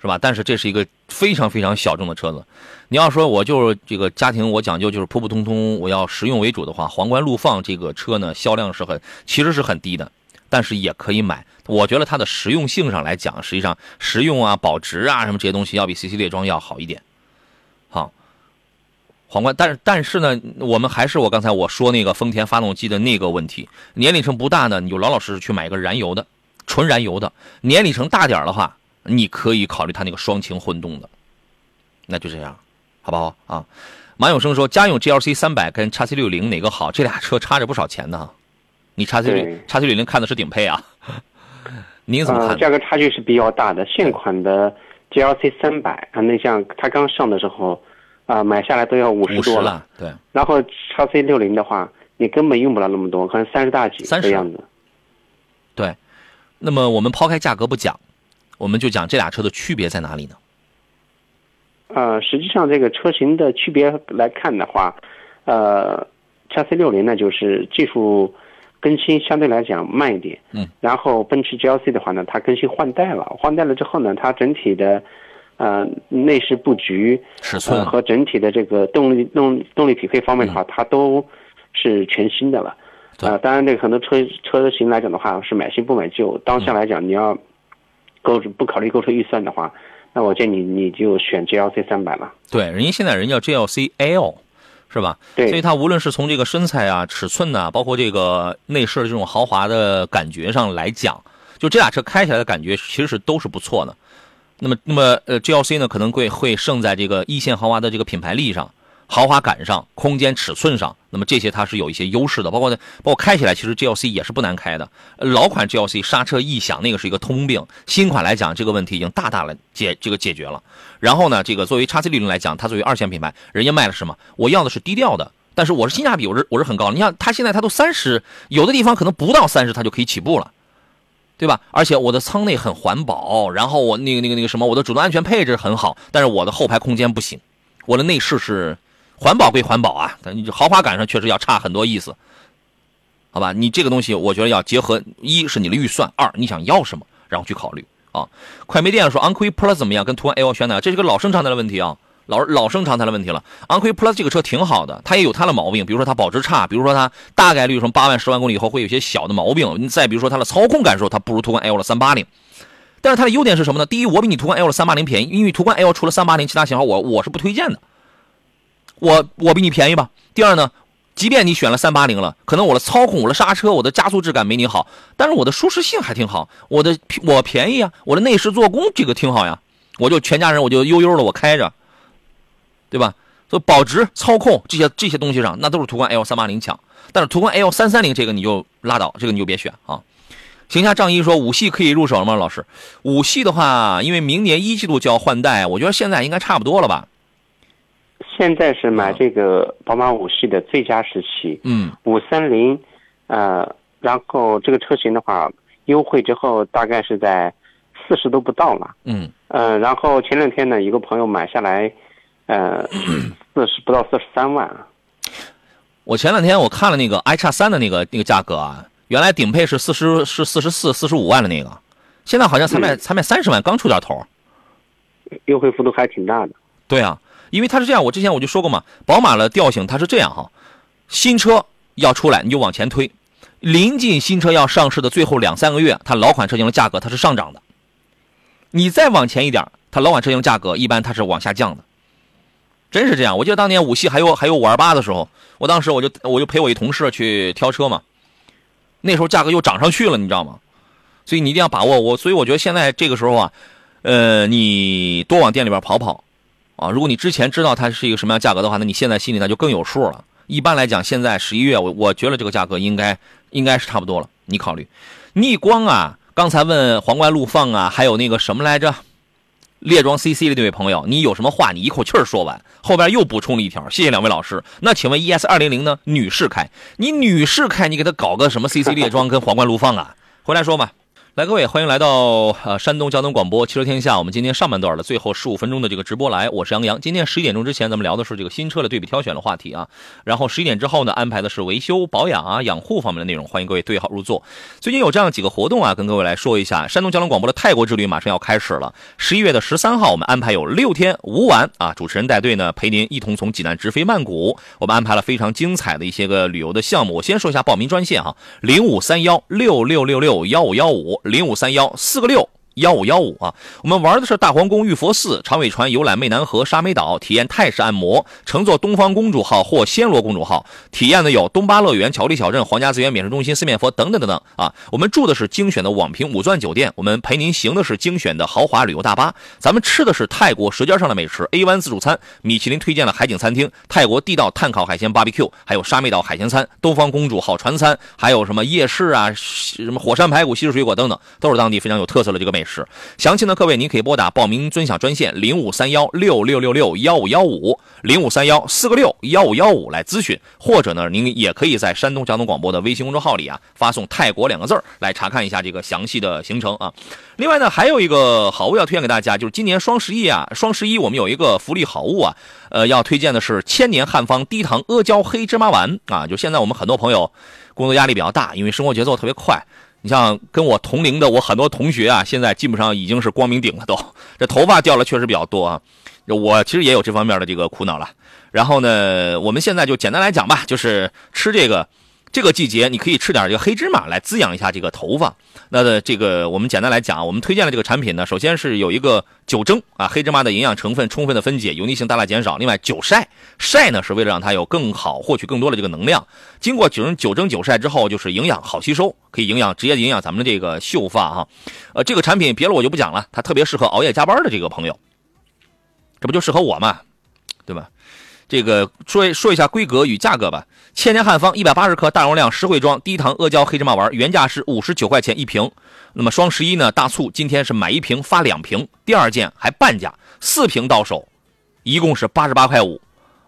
是吧？但是这是一个非常非常小众的车子。你要说我就是这个家庭，我讲究就是普普通通，我要实用为主的话，皇冠陆放这个车呢，销量是很其实是很低的，但是也可以买。我觉得它的实用性上来讲，实际上实用啊、保值啊什么这些东西要比 CC 猎装要好一点。好，皇冠，但是但是呢，我们还是我刚才我说那个丰田发动机的那个问题，年里程不大呢，你就老老实实去买一个燃油的，纯燃油的。年里程大点的话，你可以考虑它那个双擎混动的，那就这样，好不好啊？马永生说，家用 GLC 三百跟叉 C 六零哪个好？这俩车差着不少钱呢。你叉 C 六叉 C 六零看的是顶配啊？您怎么看？价格差距是比较大的。现款的 GLC 三百啊，那像它刚上的时候啊，买下来都要五十多了。对。然后叉 C 六零的话，你根本用不了那么多，可能三十大几的样子。对。那么我们抛开价格不讲，我们就讲这俩车的区别在哪里呢？呃，实际上这个车型的区别来看的话，呃，叉 C 六零呢就是技术更新相对来讲慢一点，嗯，然后奔驰 GLC 的话呢，它更新换代了，换代了之后呢，它整体的呃内饰布局、尺寸和整体的这个动力动动力匹配方面的话，它都是全新的了。啊，当然这个很多车车型来讲的话是买新不买旧，当下来讲你要购不考虑购车预算的话。那我建议你你就选 GLC 三百了。对，人家现在人叫 GLC L，是吧？对。所以它无论是从这个身材啊、尺寸呐，包括这个内饰的这种豪华的感觉上来讲，就这俩车开起来的感觉其实是都是不错的。那么，那么呃，GLC 呢可能会会胜在这个一线豪华的这个品牌力上。豪华感上、空间尺寸上，那么这些它是有一些优势的。包括呢包括开起来，其实 GLC 也是不难开的。老款 GLC 刹车异响那个是一个通病，新款来讲这个问题已经大大的解这个解决了。然后呢，这个作为叉 C 六零来讲，它作为二线品牌，人家卖的什么？我要的是低调的，但是我是性价比，我是我是很高。你像它现在它都三十，有的地方可能不到三十它就可以起步了，对吧？而且我的舱内很环保，然后我那个那个那个什么，我的主动安全配置很好，但是我的后排空间不行，我的内饰是。环保归环保啊，但你豪华感上确实要差很多意思，好吧？你这个东西我觉得要结合，一是你的预算，二你想要什么，然后去考虑啊。快没电了，说昂科威 Plus 怎么样？跟途观 L 选哪？这是个老生常谈的问题啊，老老生常谈的问题了。昂科威 Plus 这个车挺好的，它也有它的毛病，比如说它保值差，比如说它大概率从八万、十万公里以后会有些小的毛病。你再比如说它的操控感受，它不如途观 L 的三八零。但是它的优点是什么呢？第一，我比你途观 L 的三八零便宜，因为途观 L 除了三八零，其他型号我我是不推荐的。我我比你便宜吧。第二呢，即便你选了三八零了，可能我的操控、我的刹车、我的加速质感没你好，但是我的舒适性还挺好。我的我便宜啊，我的内饰做工这个挺好呀。我就全家人我就悠悠的我开着，对吧？所以保值、操控这些这些东西上，那都是途观 L 三八零强。但是途观 L 三三零这个你就拉倒，这个你就别选啊。行侠仗义说五系可以入手了吗？老师，五系的话，因为明年一季度就要换代，我觉得现在应该差不多了吧。现在是买这个宝马五系的最佳时期，嗯，五三零，呃，然后这个车型的话，优惠之后大概是在四十都不到了，嗯，呃，然后前两天呢，一个朋友买下来，呃，四十不到四十三万。我前两天我看了那个 i 叉三的那个那个价格啊，原来顶配是四十是四十四四十五万的那个，现在好像才卖才卖三十万，刚出点头，优惠幅度还挺大的。对啊。因为它是这样，我之前我就说过嘛，宝马的调性它是这样哈，新车要出来你就往前推，临近新车要上市的最后两三个月，它老款车型的价格它是上涨的，你再往前一点，它老款车型价格一般它是往下降的，真是这样。我记得当年五系还有还有五二八的时候，我当时我就我就陪我一同事去挑车嘛，那时候价格又涨上去了，你知道吗？所以你一定要把握我，所以我觉得现在这个时候啊，呃，你多往店里边跑跑。啊，如果你之前知道它是一个什么样价格的话，那你现在心里那就更有数了。一般来讲，现在十一月，我我觉得这个价格应该应该是差不多了。你考虑，逆光啊，刚才问皇冠陆放啊，还有那个什么来着，猎装 CC 的那位朋友，你有什么话你一口气说完，后边又补充了一条，谢谢两位老师。那请问 ES 二零零呢？女士开，你女士开，你给他搞个什么 CC 猎装跟皇冠陆放啊？回来说吧。来，各位，欢迎来到呃山东交通广播汽车天下。我们今天上半段的最后十五分钟的这个直播来，我是杨洋。今天十一点钟之前，咱们聊的是这个新车的对比挑选的话题啊。然后十一点之后呢，安排的是维修保养啊、养护方面的内容。欢迎各位对号入座。最近有这样几个活动啊，跟各位来说一下。山东交通广播的泰国之旅马上要开始了。十一月的十三号，我们安排有六天五晚啊，主持人带队呢，陪您一同从济南直飞曼谷。我们安排了非常精彩的一些个旅游的项目。我先说一下报名专线哈，零五三幺六六六六幺五幺五零五三幺。四个六幺五幺五啊。我们玩的是大皇宫、玉佛寺、长尾船游览湄南河、沙美岛，体验泰式按摩，乘坐东方公主号或暹罗公主号，体验的有东巴乐园、巧丽小镇、皇家资源免税中心、四面佛等等等等啊。我们住的是精选的网评五钻酒店，我们陪您行的是精选的豪华旅游大巴，咱们吃的是泰国舌尖上的美食 A 湾自助餐，米其林推荐了海景餐厅、泰国地道炭烤海鲜 BBQ，还有沙美岛海鲜餐、东方公主号船餐，还有什么夜市啊、什么火山排骨、西式水果等等，都是当地非常有特色的这个美食。是详情的，各位您可以拨打报名尊享专线零五三幺六六六六幺五幺五零五三幺四个六幺五幺五来咨询，或者呢，您也可以在山东交通广播的微信公众号里啊发送“泰国”两个字儿来查看一下这个详细的行程啊。另外呢，还有一个好物要推荐给大家，就是今年双十一啊，双十一我们有一个福利好物啊，呃，要推荐的是千年汉方低糖阿胶黑芝麻丸啊。就现在我们很多朋友工作压力比较大，因为生活节奏特别快。你像跟我同龄的我很多同学啊，现在基本上已经是光明顶了，都这头发掉了确实比较多啊。我其实也有这方面的这个苦恼了。然后呢，我们现在就简单来讲吧，就是吃这个。这个季节你可以吃点这个黑芝麻来滋养一下这个头发。那的这个我们简单来讲，我们推荐的这个产品呢，首先是有一个九蒸啊，黑芝麻的营养成分充分的分解，油腻性大大减少。另外久晒晒呢是为了让它有更好获取更多的这个能量。经过九蒸九蒸九晒之后，就是营养好吸收，可以营养直接营养咱们的这个秀发哈。呃，这个产品别的我就不讲了，它特别适合熬夜加班的这个朋友，这不就适合我嘛，对吧？这个说说一下规格与价格吧。千年汉方一百八十克大容量实惠装低糖阿胶黑芝麻丸，原价是五十九块钱一瓶。那么双十一呢，大促今天是买一瓶发两瓶，第二件还半价，四瓶到手，一共是八十八块五，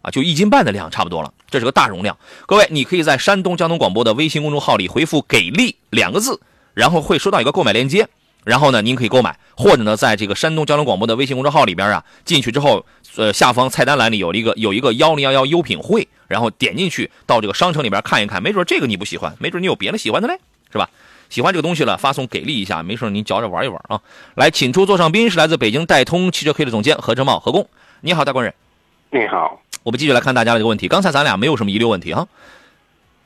啊，就一斤半的量差不多了。这是个大容量。各位，你可以在山东交通广播的微信公众号里回复“给力”两个字，然后会收到一个购买链接。然后呢，您可以购买，或者呢，在这个山东交通广播的微信公众号里边啊，进去之后，呃，下方菜单栏里有一个有一个幺零幺幺优品会，然后点进去到这个商城里边看一看，没准这个你不喜欢，没准你有别的喜欢的嘞，是吧？喜欢这个东西了，发送给力一下，没事您嚼着玩一玩啊。来，请出座上宾是来自北京戴通汽车 K 的总监何正茂何工，你好，大官人。你好，我们继续来看大家的这个问题。刚才咱俩没有什么遗留问题啊，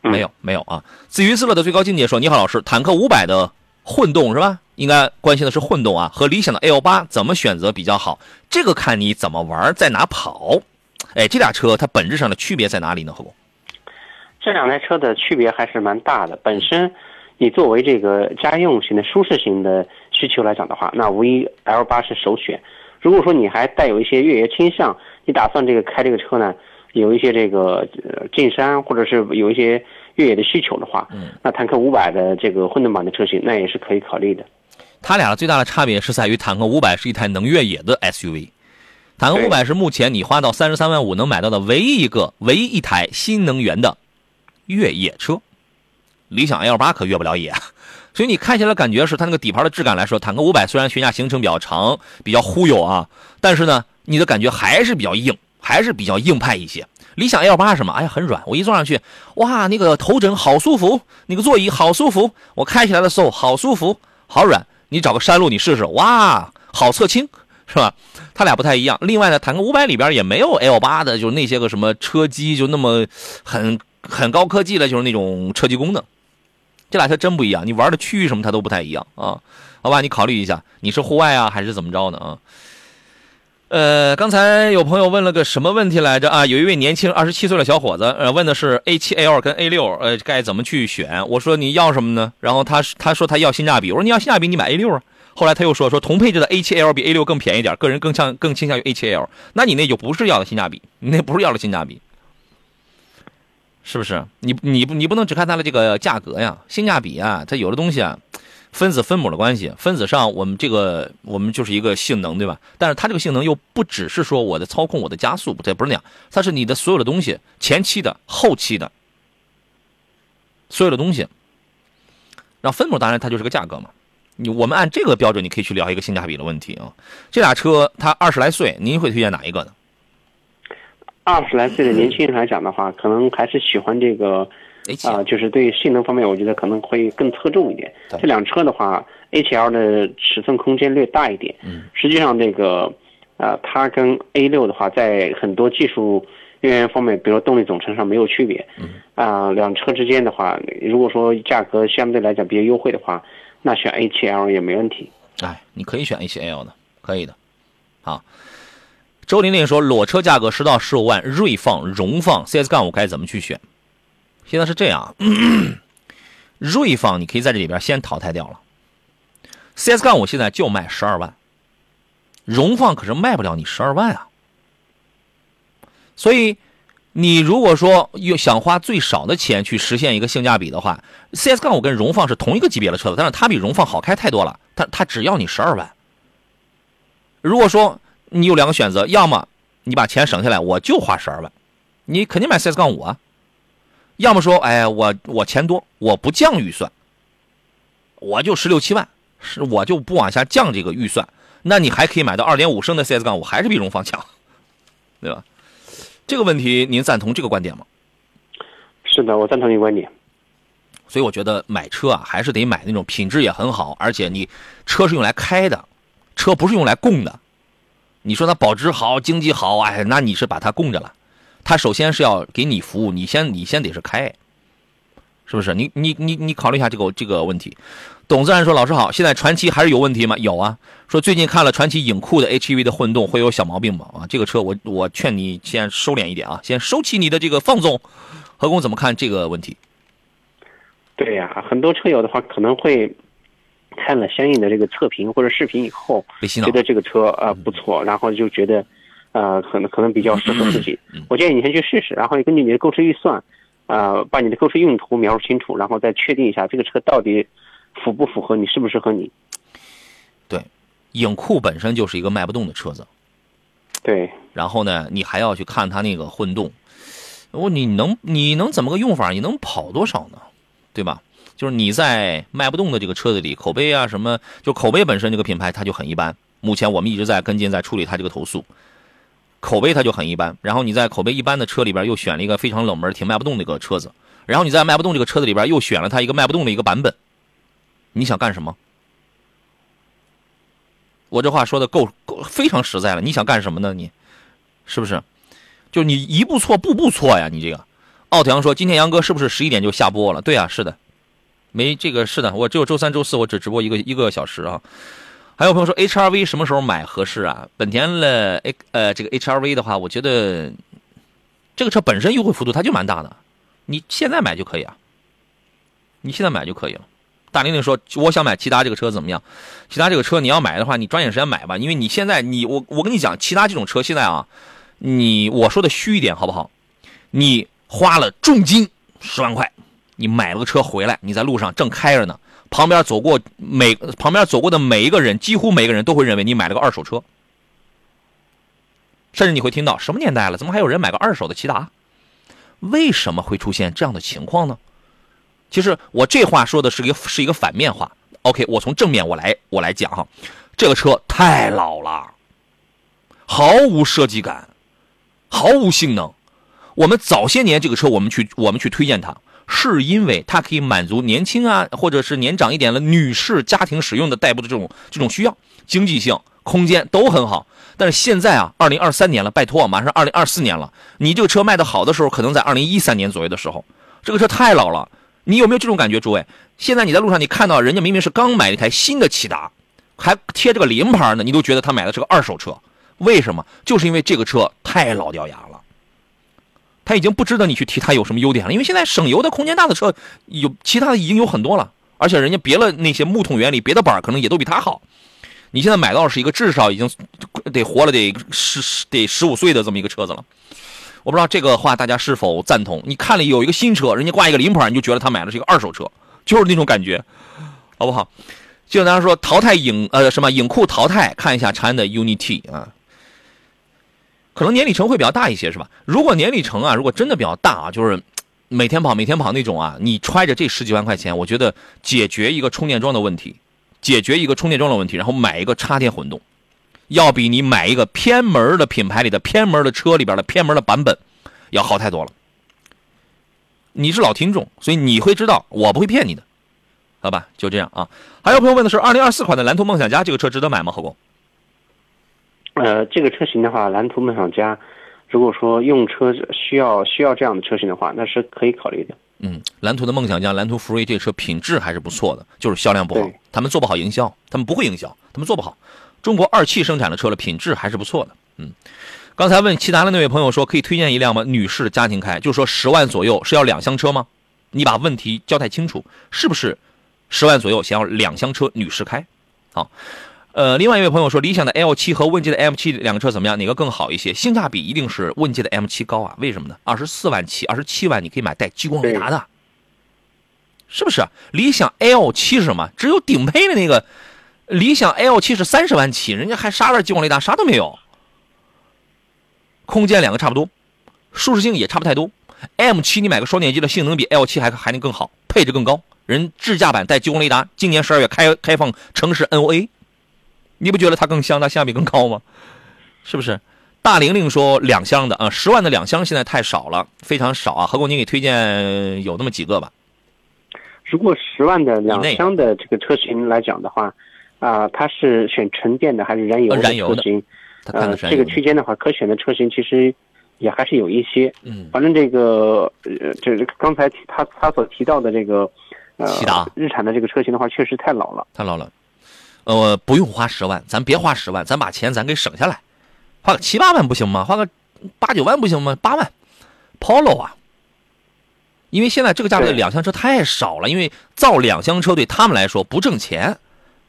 没有没有啊。自娱自乐的最高境界说，你好，老师，坦克五百的混动是吧？应该关心的是混动啊，和理想的 L 八怎么选择比较好？这个看你怎么玩，在哪跑。哎，这俩车它本质上的区别在哪里呢？何工？这两台车的区别还是蛮大的。本身，你作为这个家用型的舒适型的需求来讲的话，那无疑 L 八是首选。如果说你还带有一些越野倾向，你打算这个开这个车呢，有一些这个进山或者是有一些越野的需求的话，嗯，那坦克五百的这个混动版的车型，那也是可以考虑的。它俩最大的差别是在于，坦克五百是一台能越野的 SUV，坦克五百是目前你花到三十三万五能买到的唯一一个、唯一一台新能源的越野车。理想 L 八可越不了野，所以你开起来感觉是它那个底盘的质感来说，坦克五百虽然悬架行程比较长，比较忽悠啊，但是呢，你的感觉还是比较硬，还是比较硬派一些。理想 L 八是什么？哎呀，很软，我一坐上去，哇，那个头枕好舒服，那个座椅好舒服，我开起来的时候好舒服，好软。你找个山路你试试，哇，好侧倾，是吧？它俩不太一样。另外呢，坦克五百里边也没有 L 八的，就是那些个什么车机就那么很很高科技的，就是那种车机功能。这俩车真不一样，你玩的区域什么它都不太一样啊。好吧，你考虑一下，你是户外啊还是怎么着呢啊？呃，刚才有朋友问了个什么问题来着啊？有一位年轻二十七岁的小伙子，呃，问的是 A7L 跟 A6，呃，该怎么去选？我说你要什么呢？然后他他说他要性价比，我说你要性价比，你买 A6 啊。后来他又说说同配置的 A7L 比 A6 更便宜点，个人更向更倾向于 A7L。那你那就不是要的性价比，你 那不是要的性价比，是不是？你你不你不能只看它的这个价格呀，性价比啊，它有的东西啊。分子分母的关系，分子上我们这个我们就是一个性能，对吧？但是它这个性能又不只是说我的操控、我的加速，不对，不是那样，它是你的所有的东西，前期的、后期的，所有的东西。然后分母当然它就是个价格嘛。你我们按这个标准，你可以去聊一个性价比的问题啊。这俩车它二十来岁，您会推荐哪一个呢？二十来岁的年轻人来讲的话，可能还是喜欢这个。啊，就是对性能方面，我觉得可能会更侧重一点。这辆车的话，A7L 的尺寸空间略大一点。嗯，实际上这个，呃，它跟 A6 的话，在很多技术渊源方面，比如动力总成上没有区别。嗯，啊，两车之间的话，如果说价格相对来讲比较优惠的话，那选 A7L 也没问题。哎，你可以选 A7L 的，可以的。啊，周玲玲说，裸车价格十到十五万，锐放、荣放、CS 杠五该怎么去选？现在是这样，锐放你可以在这里边先淘汰掉了。CS 杠五现在就卖十二万，荣放可是卖不了你十二万啊。所以，你如果说又想花最少的钱去实现一个性价比的话，CS 杠五跟荣放是同一个级别的车子，但是它比荣放好开太多了。它它只要你十二万。如果说你有两个选择，要么你把钱省下来，我就花十二万，你肯定买 CS 杠五啊。要么说，哎，我我钱多，我不降预算，我就十六七万，是我就不往下降这个预算，那你还可以买到二点五升的 CS 杠五，还是比荣放强，对吧？这个问题您赞同这个观点吗？是的，我赞同你观点。所以我觉得买车啊，还是得买那种品质也很好，而且你车是用来开的，车不是用来供的。你说它保值好、经济好，哎，那你是把它供着了。它首先是要给你服务，你先你先得是开，是不是？你你你你考虑一下这个这个问题。董自然说：“老师好，现在传奇还是有问题吗？有啊。说最近看了传奇影酷的 HEV 的混动，会有小毛病吗？啊，这个车我我劝你先收敛一点啊，先收起你的这个放纵。何工怎么看这个问题？对呀，很多车友的话可能会看了相应的这个测评或者视频以后，觉得这个车啊不错，然后就觉得，呃，可能可能比较适合自己。我建议你先去试试，然后根据你的购车预算，呃，把你的购车用途描述清楚，然后再确定一下这个车到底符不符合你，适不适合你。对，影库本身就是一个卖不动的车子。对。然后呢，你还要去看它那个混动，我你能你能怎么个用法？你能跑多少呢？对吧？就是你在卖不动的这个车子里，口碑啊什么，就口碑本身这个品牌它就很一般。目前我们一直在跟进，在处理它这个投诉，口碑它就很一般。然后你在口碑一般的车里边又选了一个非常冷门、挺卖不动的一个车子，然后你在卖不动这个车子里边又选了它一个卖不动的一个版本，你想干什么？我这话说的够够非常实在了。你想干什么呢？你是不是？就你一步错步步错呀？你这个。奥阳说：“今天杨哥是不是十一点就下播了？”对啊，是的，没这个是的，我只有周三、周四我只直播一个一个小时啊。还有朋友说，HRV 什么时候买合适啊？本田的 A 呃这个 HRV 的话，我觉得这个车本身优惠幅度它就蛮大的，你现在买就可以啊，你现在买就可以了。大玲玲说：“我想买骐达这个车怎么样？骐达这个车你要买的话，你抓紧时间买吧，因为你现在你我我跟你讲，骐达这种车现在啊，你我说的虚一点好不好？你。”花了重金十万块，你买了个车回来，你在路上正开着呢，旁边走过每旁边走过的每一个人，几乎每个人都会认为你买了个二手车，甚至你会听到什么年代了，怎么还有人买个二手的骐达？为什么会出现这样的情况呢？其实我这话说的是一个是一个反面话。OK，我从正面我来我来讲哈，这个车太老了，毫无设计感，毫无性能。我们早些年这个车，我们去我们去推荐它，是因为它可以满足年轻啊，或者是年长一点的女士家庭使用的代步的这种这种需要，经济性、空间都很好。但是现在啊，二零二三年了，拜托，马上二零二四年了，你这个车卖的好的时候，可能在二零一三年左右的时候，这个车太老了。你有没有这种感觉，诸位？现在你在路上，你看到人家明明是刚买一台新的骐达，还贴着个临牌呢，你都觉得他买的是个二手车，为什么？就是因为这个车太老掉牙了。他已经不值得你去提它有什么优点了，因为现在省油的、空间大的车有其他的已经有很多了，而且人家别的那些木桶原理、别的板可能也都比它好。你现在买到的是一个至少已经得活了得十得十五岁的这么一个车子了。我不知道这个话大家是否赞同？你看了有一个新车，人家挂一个临牌，你就觉得他买的是一个二手车，就是那种感觉，好不好？就像大家说淘汰影呃什么影库淘汰，看一下长安的 UNI-T 啊。可能年里程会比较大一些，是吧？如果年里程啊，如果真的比较大啊，就是每天跑、每天跑那种啊，你揣着这十几万块钱，我觉得解决一个充电桩的问题，解决一个充电桩的问题，然后买一个插电混动，要比你买一个偏门的品牌里的偏门的车里边的偏门的版本要好太多了。你是老听众，所以你会知道，我不会骗你的，好吧？就这样啊。还有朋友问的是，二零二四款的蓝图梦想家这个车值得买吗？何工？呃，这个车型的话，蓝图梦想家，如果说用车需要需要这样的车型的话，那是可以考虑的。嗯，蓝图的梦想家、蓝图福瑞这车品质还是不错的，就是销量不好，他们做不好营销，他们不会营销，他们做不好。中国二汽生产的车了品质还是不错的。嗯，刚才问其他的那位朋友说，可以推荐一辆吗？女士家庭开，就是说十万左右是要两厢车吗？你把问题交代清楚，是不是十万左右想要两厢车女士开？好，呃，另外一位朋友说，理想的 L 7和问界的 M 7两个车怎么样？哪个更好一些？性价比一定是问界的 M 7高啊？为什么呢？二十四万起，二十七万你可以买带激光雷达的，是不是？理想 L 7是什么？只有顶配的那个，理想 L 7是三十万起，人家还啥点激光雷达，啥都没有。空间两个差不多，舒适性也差不太多。M 7你买个双电机的，性能比 L 7还还能更好，配置更高。人智驾版带激光雷达，今年十二月开开放城市 NOA，你不觉得它更香，它性价比更高吗？是不是？大玲玲说两厢的啊，十万的两厢现在太少了，非常少啊。何工，你给推荐有那么几个吧？如果十万的两厢的这个车型来讲的话，啊、它是选纯电的还是燃油呃燃油的车型？呃他看的，是这个区间的话，可选的车型其实也还是有一些。嗯反正这个呃，就是刚才他他所提到的这个呃日产的这个车型的话，确实太老了。太老了，呃，不用花十万，咱别花十万，咱把钱咱给省下来，花个七八万不行吗？花个八九万不行吗？八万，Polo 啊，因为现在这个价位的两厢车太少了，因为造两厢车对他们来说不挣钱，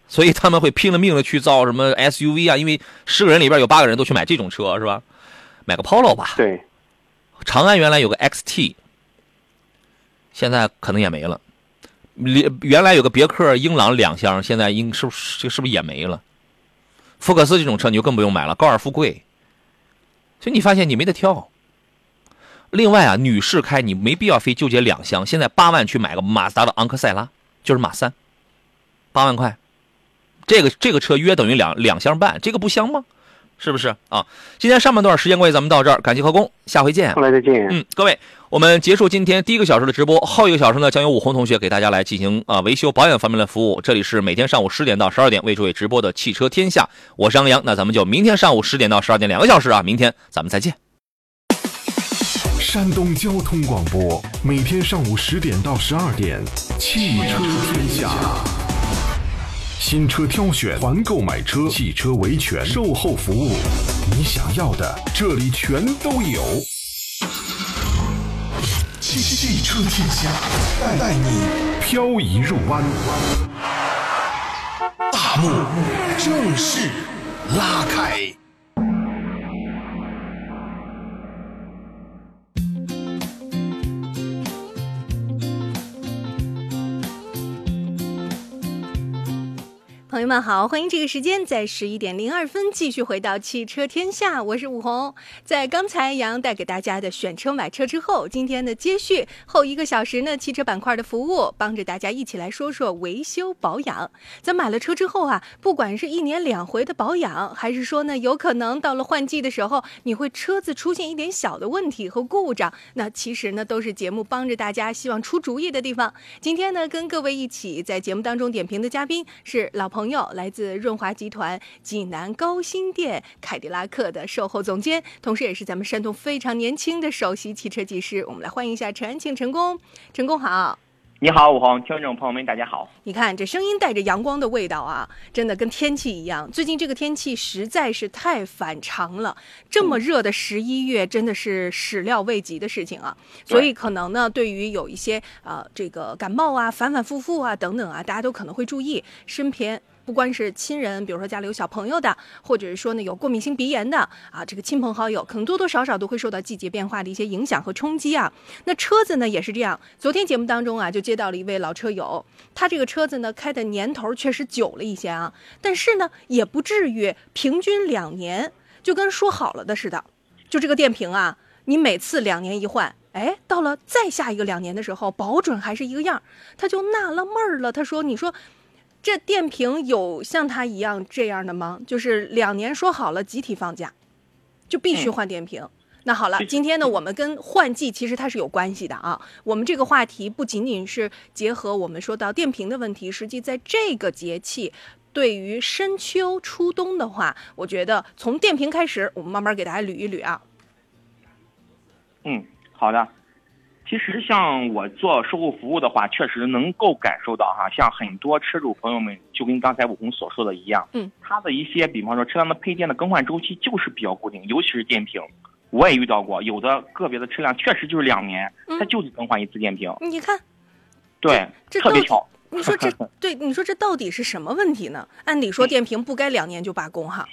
所以他们会拼了命的去造什么 SUV 啊，因为十个人里边有八个人都去买这种车，是吧？买个 Polo 吧。对，长安原来有个 XT，现在可能也没了。原原来有个别克英朗两厢，现在应是不是这是不是也没了？福克斯这种车你就更不用买了，高尔夫贵，所以你发现你没得挑。另外啊，女士开你没必要非纠结两厢，现在八万去买个马自达的昂克赛拉，就是马三，八万块，这个这个车约等于两两厢半，这个不香吗？是不是啊？今天上半段时间关系咱们到这儿，感谢何工，下回见后。来再见。嗯，各位，我们结束今天第一个小时的直播，后一个小时呢将由武红同学给大家来进行啊、维修保养方面的服务。这里是每天上午十点到十二点为诸位直播的汽车天下，我是杨洋，那咱们就明天上午十点到十二点两个小时啊，明天咱们再见。山东交通广播每天上午十点到十二点，汽车天下。新车挑选、团购买车、汽车维权、售后服务，你想要的这里全都有。汽汽车天下，带带你漂移入弯。大幕正式拉开。朋友们好，欢迎这个时间在十一点零二分继续回到汽车天下，我是武红。在刚才杨洋带给大家的选车买车之后，今天的接续后一个小时呢，汽车板块的服务，帮着大家一起来说说维修保养。咱买了车之后啊，不管是一年两回的保养，还是说呢，有可能到了换季的时候，你会车子出现一点小的问题和故障，那其实呢，都是节目帮着大家希望出主意的地方。今天呢，跟各位一起在节目当中点评的嘉宾是老朋，来自润华集团济南高新店凯迪拉克的售后总监，同时也是咱们山东非常年轻的首席汽车技师。我们来欢迎一下陈安庆陈工，陈工好。你好，武红，听众朋友们，大家好。你看这声音带着阳光的味道啊，真的跟天气一样。最近这个天气实在是太反常了，这么热的十一月真的是始料未及的事情啊。所以可能呢，对于有一些呃这个感冒啊、反反复复啊等等啊，大家都可能会注意身边。不光是亲人，比如说家里有小朋友的，或者是说呢有过敏性鼻炎的啊，这个亲朋好友可能多多少少都会受到季节变化的一些影响和冲击啊。那车子呢也是这样，昨天节目当中啊就接到了一位老车友，他这个车子呢开的年头确实久了一些啊，但是呢也不至于平均两年就跟说好了的似的，就这个电瓶啊，你每次两年一换。哎，到了再下一个两年的时候，保准还是一个样儿他就纳了闷儿了。他说：“你说这电瓶有像他一样这样的吗？就是两年说好了集体放假，就必须换电瓶。那好了，今天呢，我们跟换季其实它是有关系的啊。我们这个话题不仅仅是结合我们说到电瓶的问题，实际在这个节气，对于深秋初冬的话，我觉得从电瓶开始，我们慢慢给大家捋一捋啊。嗯，好的。其实像我做售后服务的话，确实能够感受到哈，像很多车主朋友们就跟刚才武红所说的一样，嗯，他的一些比方说车辆的配件的更换周期就是比较固定，尤其是电瓶，我也遇到过，有的个别的车辆确实就是两年，嗯它就是更换一次电瓶，你看，对，这特别巧。你说这 对，你说这到底是什么问题呢？按理说电瓶不该两年就罢工哈。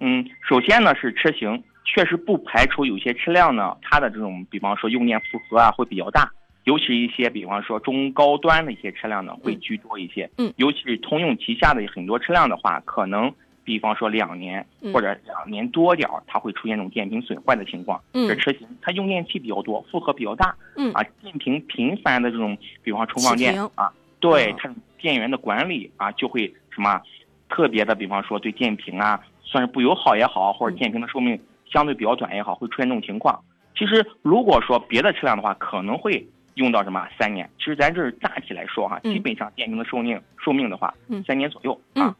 嗯，首先呢是车型，确实不排除有些车辆呢，它的这种比方说用电负荷啊会比较大，尤其一些比方说中高端的一些车辆呢会居多一些。嗯尤其是通用旗下的很多车辆的话，可能比方说两年嗯或者两年多点儿，它会出现这种电瓶损坏的情况。嗯这车型它用电器比较多，负荷比较大。嗯啊，电瓶频繁的这种，比方充放电啊，对嗯它电源的管理啊，就会什么特别的，比方说对电瓶啊，算是不友好也好，或者嗯电瓶的寿命相对比较短也好，会出现这种情况。其实如果说别的车辆的话，可能会用到什么三年。其实咱这儿大体来说哈，嗯基本上电瓶的寿命寿命的话嗯，三年左右嗯啊。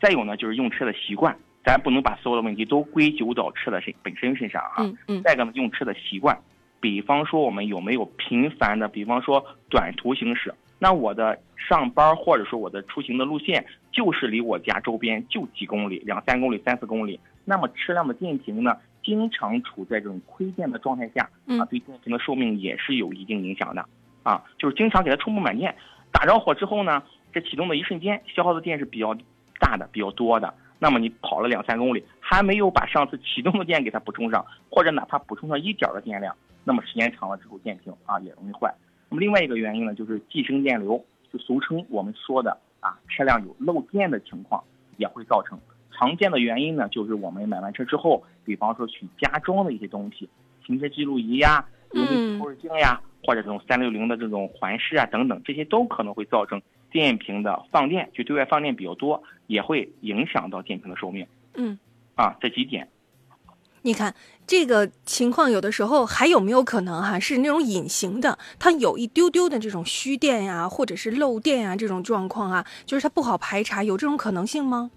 再有呢，就是用车的习惯，咱不能把所有的问题都归咎到车的身本身身上啊。再一个呢，用车的习惯，比方说我们有没有频繁的，比方说短途行驶，那我的上班或者说我的出行的路线就是离我家周边就几公里，两三公里、三四公里，那么车辆的电瓶呢，经常处在这种亏电的状态下，嗯啊，对电瓶的寿命也是有一定影响的，啊，就是经常给它充不满电，打着火之后呢，这启动的一瞬间消耗的电是比较大的、比较多的。那么你跑了两三公里，还没有把上次启动的电给它补充上，或者哪怕补充上一点儿的电量，那么时间长了之后，电瓶啊也容易坏。那么另外一个原因呢，就是寄生电流，就俗称我们说的啊车辆有漏电的情况，也会造成。常见的原因呢，就是我们买完车之后，比方说去加装的一些东西，行车记录仪呀、油嗯力透视镜呀，或者这种三六零的这种环视啊等等，这些都可能会造成电瓶的放电，就对外放电比较多，也会影响到电瓶的寿命嗯，啊。这几点，你看这个情况，有的时候还有没有可能哈、是那种隐形的，它有一丢丢的这种虚电呀、或者是漏电呀、这种状况啊，就是它不好排查，有这种可能性吗？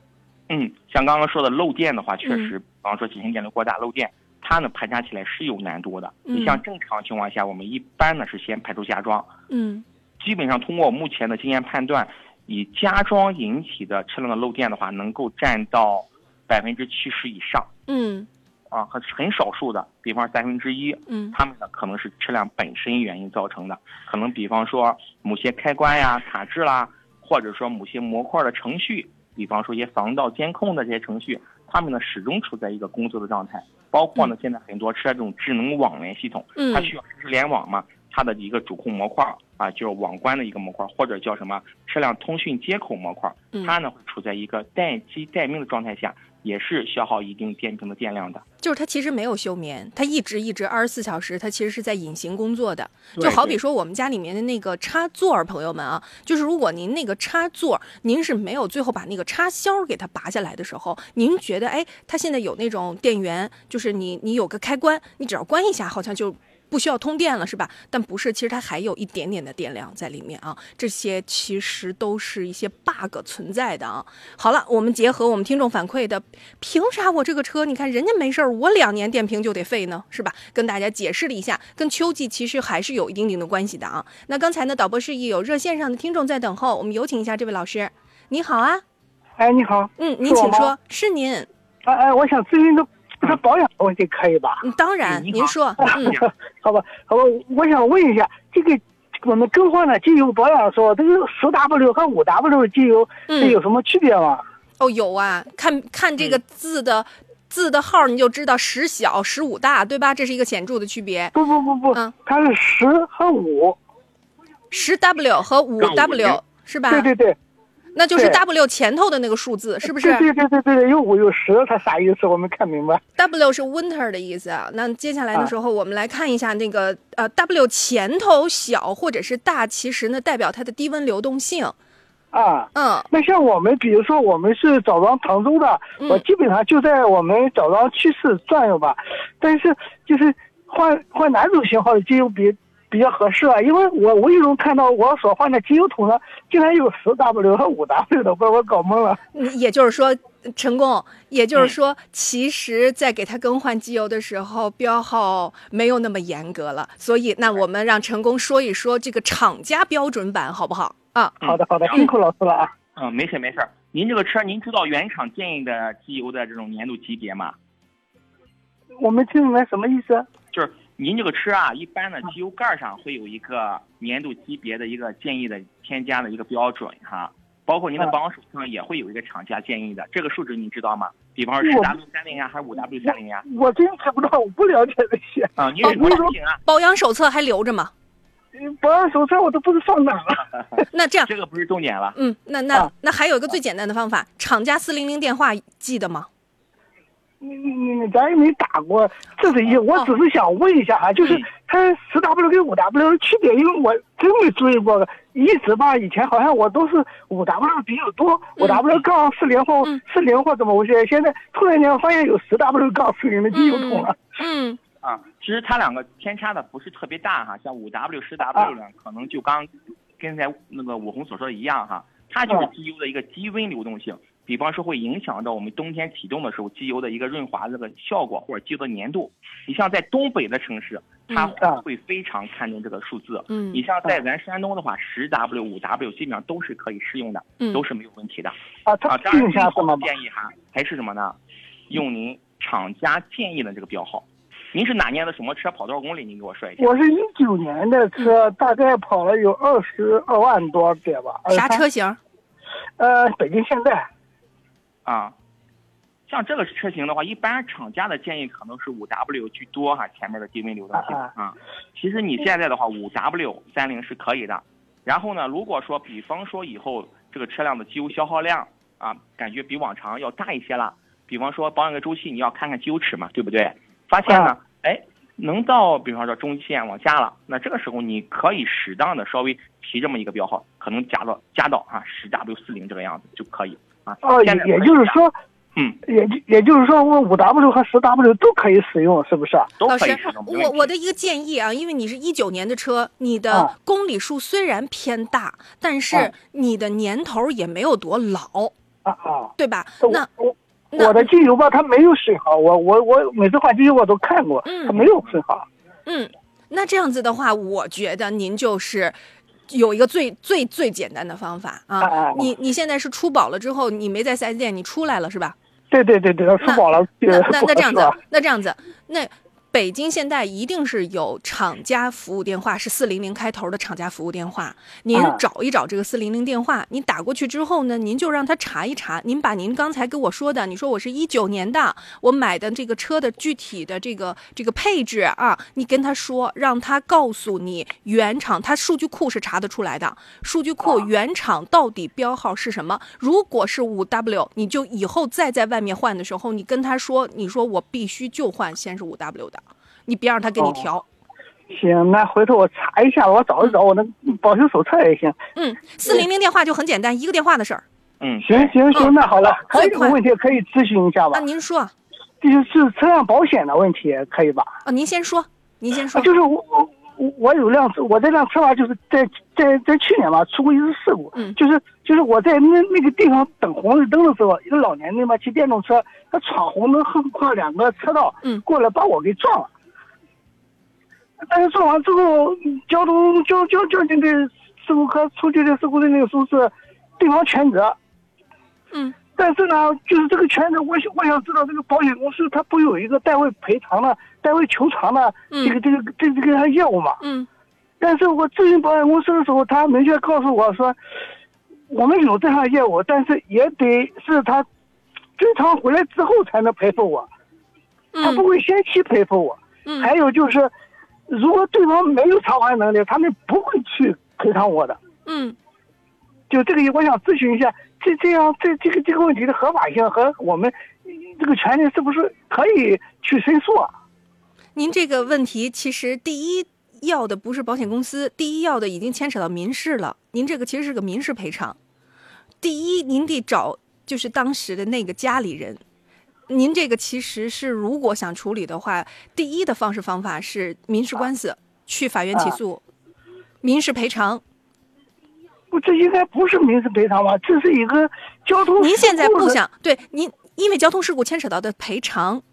嗯，像刚刚说的漏电的话，确嗯。实，比方说进行电流过大漏电，它呢排查起来是有难度的。嗯。你像正常情况下，我们一般呢是先排除加装，嗯。基本上通过我目前的经验判断，以加装引起的车辆的漏电的话，能够占到百分之七十以上。嗯。啊，很很少数的，比方三分之一，嗯。他们呢可能是车辆本身原因造成的，可能比方说某些开关呀卡滞啦，或者说某些模块的程序，比方说一些防盗监控的这些程序，他们呢始终处在一个工作的状态。包括呢，现在很多车这种智能网联系统，嗯。它需要实时联网嘛，它的一个主控模块啊，就是网关的一个模块，或者叫什么车辆通讯接口模块，嗯。它呢会处在一个待机待命的状态下，也是消耗一定电瓶的电量的。就是它其实没有休眠，它一直一直二十四小时，它其实是在隐形工作的。就好比说我们家里面的那个插座儿，朋友们啊，就是如果您那个插座，您是没有最后把那个插销给它拔下来的时候，您觉得哎，它现在有那种电源，就是你你有个开关，你只要关一下，好像就。不需要通电了是吧？但不是，其实它还有一点点的电量在里面啊。这些其实都是一些 bug 存在的啊。好了，我们结合我们听众反馈的，凭啥我这个车，你看人家没事儿，我两年电瓶就得废呢，是吧？跟大家解释了一下，跟秋季其实还是有一定定的关系的啊。那刚才呢，导播示意有热线上的听众在等候，我们有请一下这位老师。你好啊，哎，你好，嗯，您请说，是您，哎哎，我想咨询个这个保养的问题，可以吧？嗯，当然，您说，嗯，好吧，好吧，我想问一下，这个我们更换了机油保养的时候，这个十 W 和五 W 的机油有什么区别吗？哦，有啊，看看这个字的、字的号，你就知道十小十五大，对吧？这是一个显著的区别。不不不不，嗯它是十和五，十 W 和五 W 是吧？对对对，那就是 W 前头的那个数字，是不是对对对对对对，有五有十，它啥意思？我没看明白。？W 是 winter 的意思啊。那接下来的时候，我们来看一下那个呃 W 前头小或者是大，其实呢代表它的低温流动性。啊，嗯那像我们，比如说我们是枣庄唐州的，嗯我基本上就在我们枣庄区市转悠吧，但是就是换换哪种型号的机油比比较合适啊？因为我无意中看到我所换的机油桶上竟然有十 W 和五 W 的，把我搞懵了。嗯也就是说，陈工，也就是说，其实，在给他更换机油的时候，标号没有那么严格了。所以，那我们让陈工说一说这个厂家标准版好不好啊？好的，好的，嗯辛苦老师了啊。嗯，没事没事。您这个车，您知道原厂建议的机油的这种粘度级别吗？我没听明白什么意思？就是您这个车啊，一般的机油盖上会有一个粘度级别的一个建议的添加的一个标准哈，包括您的嗯保养手册上也会有一个厂家建议的，这个数值您知道吗？比方说十 W 三零呀，还是五 W 三零呀？我真知不知道，我不了解这些。啊，您是什么车型啊？保养手册还留着吗？保养手册我都不知道放哪了。那这样，这个不是重点了。嗯，那那啊那还有一个最简单的方法，厂家四零零电话记得吗？你你你咱也没打过，这是一，我只是想问一下啊，就是嗯。它十 W 跟五 W 的区别，因为我真没注意过，一直吧，以前好像我都是五 W 比较多，五 W 杠四零或嗯。四零或怎么回事，现在突然间发现有十 W 杠四零的机油桶了。嗯。啊，其实它两个偏差的不是特别大哈，像五 W、十 W 呢，可能就刚跟才那个武红所说的一样哈，它就是机油的一个低温流动性，比方说会影响到我们冬天启动的时候机油的一个润滑这个效果或者机油的粘度。你像在东北的城市，它嗯会非常看重这个数字。嗯你像在咱山东的话，十 W、五 W 基本上都是可以适用的，嗯都是没有问题的。啊，啊，它当然定下什么吧？建议哈，还是什么呢？用您厂家建议的这个标号。您是哪年的什么车？跑多少公里？您给我说一下。我是一九年的车，大概跑了有二十二万多点吧。啥？车型？呃，北京现代。啊，像这个车型的话，一般厂家的建议可能是五 W 居多哈，前面的低温流动性啊啊。其实你现在的话，五 W 三零是可以的。然后呢，如果说比方说以后这个车辆的机油消耗量啊，感觉比往常要大一些了，比方说保养个周期，你要看看机油尺嘛，对不对？发现呢，哎，能到比方说中线往下了，那这个时候你可以适当的稍微提这么一个标号，可能加到加到啊十 W 四零这个样子就可以啊。哦，也也就是说，嗯，也就也就是说，我五 W 和十 W 都可以使用，是不是？老师都可以使用。，没问题我我的一个建议啊，因为你是一九年的车，你的啊公里数虽然偏大，但是啊你的年头也没有多老，啊啊。对吧？我那我那我的机油吧，它没有损耗，我我我每次换机油我都看过，嗯它没有损耗。嗯，那这样子的话，我觉得您就是。有一个最最最简单的方法啊！你你现在是出保了之后，你没在四 S 店，你出来了是吧？对对对对，出保了，那那不那这样子那这样子，那北京现代一定是有厂家服务电话，是四零零开头的厂家服务电话。您啊找一找这个四零零电话，您打过去之后呢，您就让他查一查。您把您刚才跟我说的，你说我是一九年的，我买的这个车的具体的这个这个配置啊，你跟他说，让他告诉你原厂，他数据库是查得出来的，数据库原厂到底标号是什么？如果是五 W，你就以后再在外面换的时候，你跟他说，你说我必须就换先是五 W 的，你别让他给你调。行，那回头我查一下，我找一找我的保修手册也行。嗯，四零零电话就很简单，一个电话的事儿。嗯，行行行，那好了，还有一最快个问题可以咨询一下吧那，？您说就是车辆保险的问题，可以吧？啊，您先说，您先说啊，。就是我我我我有辆车，我这辆车吧，就是在在在去年吧出过一次事故，嗯就是就是我在那那个地方等红绿灯的时候，一个老年人嘛骑电动车，他闯红灯横跨两个车道，嗯过来把我给撞了。但是做完之后，交通交交交警队事故科出具的事故的那个书是对方全责，嗯。但是呢，就是这个全责，我想我想知道这个保险公司它不有一个代位赔偿的、代位求偿的嗯。这个这个这这个业务嘛？嗯。但是我咨询保险公司的时候，他明确告诉我说，我们有这项业务，但是也得是他追偿回来之后才能赔付我，他不嗯会先期赔付我。嗯。还有就是，如果对方没有偿还能力，他们不会去赔偿我的。嗯就这个，我想咨询一下，这这样这这个这个问题的合法性和我们这个权利是不是可以去申诉啊？您这个问题其实第一要的不是保险公司，第一要的已经牵扯到民事了。您这个其实是个民事赔偿。第一，您得找就是当时的那个家里人。您这个其实是如果想处理的话，第一的方式方法是民事官司。去法院起诉，民事赔偿。不，这应该不是民事赔偿吧？这是一个交通。您现在不想对您，因为交通事故牵扯到的赔偿，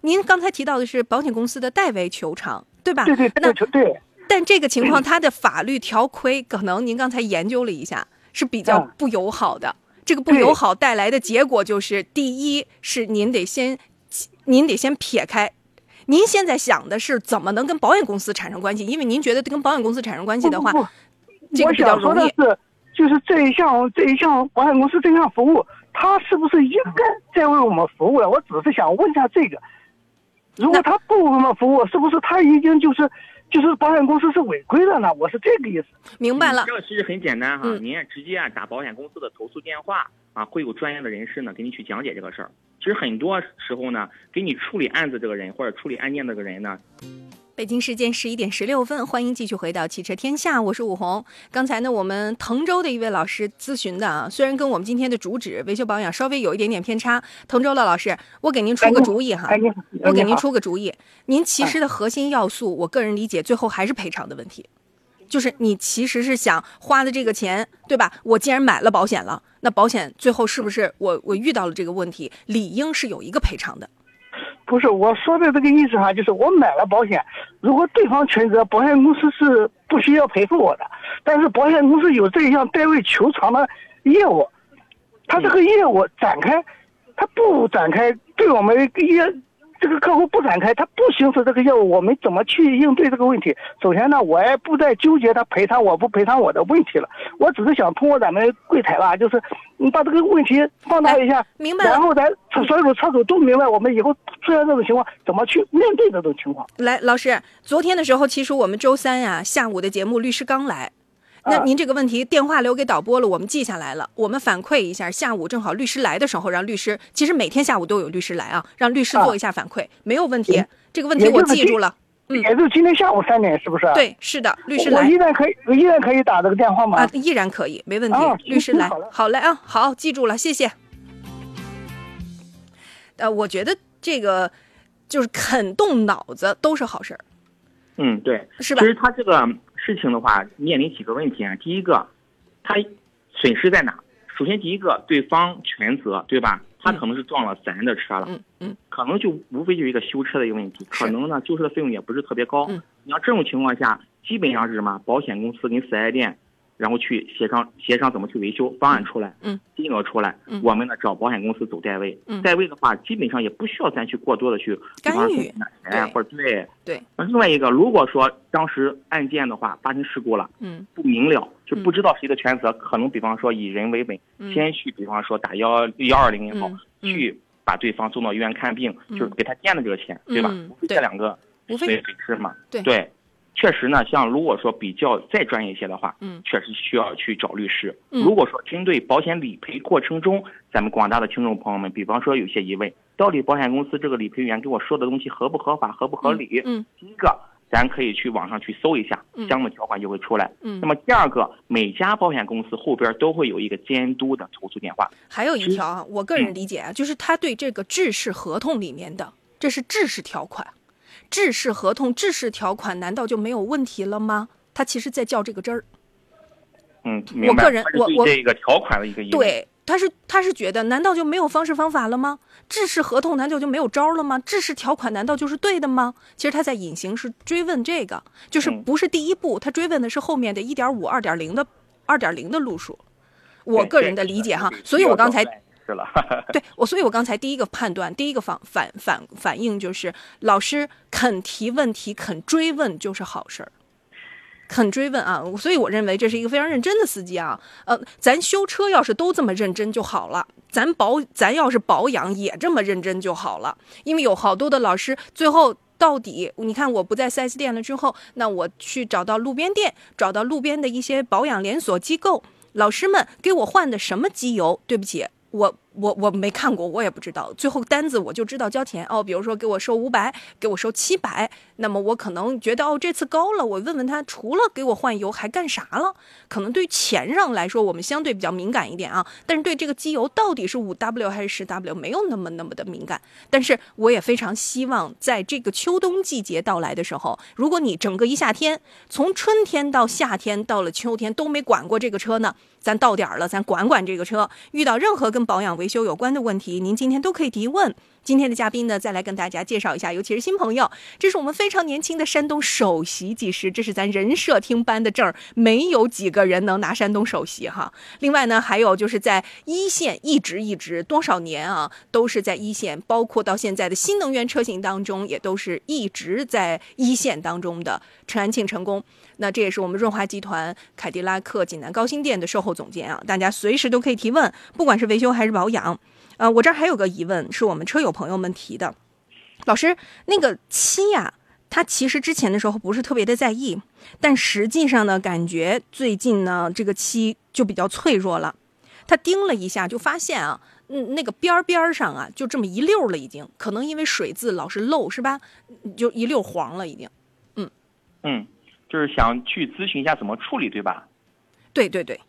您刚才提到的是保险公司的代为求偿，对吧？对对那对对。但这个情况，它的法律条规可能您刚才研究了一下，是比较嗯不友好的。这个不友好带来的结果就是，第一是您得先，您得先撇开。您现在想的是怎么能跟保险公司产生关系？因为您觉得跟保险公司产生关系的话，不不这个比较我想说容易。的是，就是这一项这一项保险公司这项服务，它是不是应该在为我们服务了？我只是想问一下这个。如果他不为我们服务，是不是他已经就是就是保险公司是违规的呢？我是这个意思。明白了这，个其实很简单哈，嗯您直接啊打保险公司的投诉电话啊，会有专业的人士呢给你去讲解这个事儿。其实很多时候呢，给你处理案子这个人或者处理案件这个人呢，北京时间十一点十六分，欢迎继续回到汽车天下，我是武红。刚才呢，我们滕州的一位老师咨询的啊，虽然跟我们今天的主旨维修保养稍微有一点点偏差，滕州的老师，我给您出个主意哈，我给您出个主意，您其实的核心要素，我个人理解，最后还是赔偿的问题。就是你其实是想花的这个钱，对吧？我既然买了保险了，那保险最后是不是我我遇到了这个问题，理应是有一个赔偿的？不是我说的这个意思哈，就是我买了保险，如果对方全责，保险公司是不需要赔付我的，但是保险公司有这一项代位求偿的业务，他这个业务展开，他不展开，对我们业这个客户不展开，他不行使这个业务，我们怎么去应对这个问题？首先呢，我也不再纠结他赔偿我不赔偿我的问题了，我只是想通过咱们柜台吧，就是你把这个问题放大一下，明白然后咱所有的车主都明白，我们以后出现这种情况怎么去面对这种情况。来，老师，昨天的时候，其实我们周三呀、下午的节目，律师刚来。那啊您这个问题电话留给导播了，我们记下来了，我们反馈一下。下午正好律师来的时候，让律师，其实每天下午都有律师来啊，让律师做一下反馈，没有问题。这个问题我记住了。嗯也就今天下午三点，是不是？，对，是的，律师来我依然可以，我依然可以打这个电话吗？啊，依然可以，没问题。啊律师来好嘞，好嘞啊，好，记住了，谢谢。呃，我觉得这个就是肯动脑子都是好事儿，嗯，对，是吧其？实他这个事情的话，面临几个问题啊。第一个，他损失在哪？首先，第一个，对方全责，对吧？他可能是撞了咱的车了，嗯嗯，可能就无非就是一个修车的一个问题，可能呢修车的费用也不是特别高。嗯你要这种情况下，基本上是什么？保险公司跟四 S 店，然后去协商协商怎么去维修，方案出来，嗯，金额出来，嗯我们呢找保险公司走代位，嗯代位的话基本上也不需要咱去过多的去干预拿钱对或者对对，那另外一个，如果说当时案件的话发生事故了，嗯不明了，就不知道谁的全责，可能比方说以人为本，嗯先去比方说打幺幺二零也好，去把对方送到医院看病，嗯就是给他垫的这个钱，对吧这两个无非损损失嘛。对对，确实呢，像如果说比较再专业一些的话，嗯确实需要去找律师。嗯如果说针对保险理赔过程中，咱们广大的听众朋友们，比方说有些疑问，到底保险公司这个理赔员给我说的东西合不合法、合不合理？嗯第一个，咱可以去网上去搜一下嗯，相关条款就会出来。嗯那么第二个，每家保险公司后边都会有一个监督的投诉电话。还有一条啊，我个人嗯理解啊，就是他对这个制式合同里面的，这是制式条款，制式合同、制式条款难道就没有问题了吗？他其实在较这个真儿。嗯，明白。个人我我对这个条款的一个。对，他是他是觉得，难道就没有方式方法了吗？制式合同难道就没有招了吗？制式条款难道就是对的吗？其实他在隐形是追问这个，就是嗯不是第一步，他追问的是后面的一点五、二点零的二点零的路数。我个人的理解哈，所以我刚才是了。对我，所以我刚才第一个判断，第一个反反反反应就是，老师肯提问题、肯追问就是好事儿，肯追问啊，所以我认为这是一个非常认真的司机啊。呃，咱修车要是都这么认真就好了，咱保咱要是保养也这么认真就好了，因为有好多的老师最后。到底，你看我不在 4S 店了之后，那我去找到路边店，找到路边的一些保养连锁机构，老师们给我换的什么机油？对不起，我我我没看过，我也不知道。最后单子我就知道交钱哦，比如说给我收五百，给我收七百，那么我可能觉得哦这次高了，我问问他除了给我换油还干啥了？可能对钱上来说，我们相对比较敏感一点啊。但是对这个机油到底是五 W 还是十 W 没有那么那么的敏感。但是我也非常希望在这个秋冬季节到来的时候，如果你整个一夏天，从春天到夏天到了秋天都没管过这个车呢，咱到点儿了，咱管管这个车。遇到任何跟保养维修有关的问题，您今天都可以提问。今天的嘉宾呢，再来跟大家介绍一下，尤其是新朋友，这是我们非常年轻的山东首席技师，这是咱人社厅颁的证儿，没有几个人能拿山东首席哈。另外呢，还有就是在一线一直一直多少年啊，都是在一线，包括到现在的新能源车型当中，也都是一直在一线当中的陈安庆成功。那这也是我们润华集团凯迪拉克济南高新店的售后总监啊，大家随时都可以提问，不管是维修还是保养。呃，我这儿还有个疑问，是我们车友朋友们提的，老师，那个漆呀、他其实之前的时候不是特别的在意，但实际上呢，感觉最近呢这个漆就比较脆弱了。他盯了一下，就发现啊，嗯，那个边儿边儿上啊，就这么一溜儿了，已经，可能因为水渍老是漏，是吧？就一溜儿黄了，已经。嗯嗯，就是想去咨询一下怎么处理，对吧？对对对，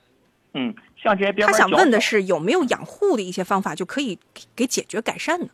嗯，像这些边他想问的是有没有养护的一些方法，就可以给给解决改善呢？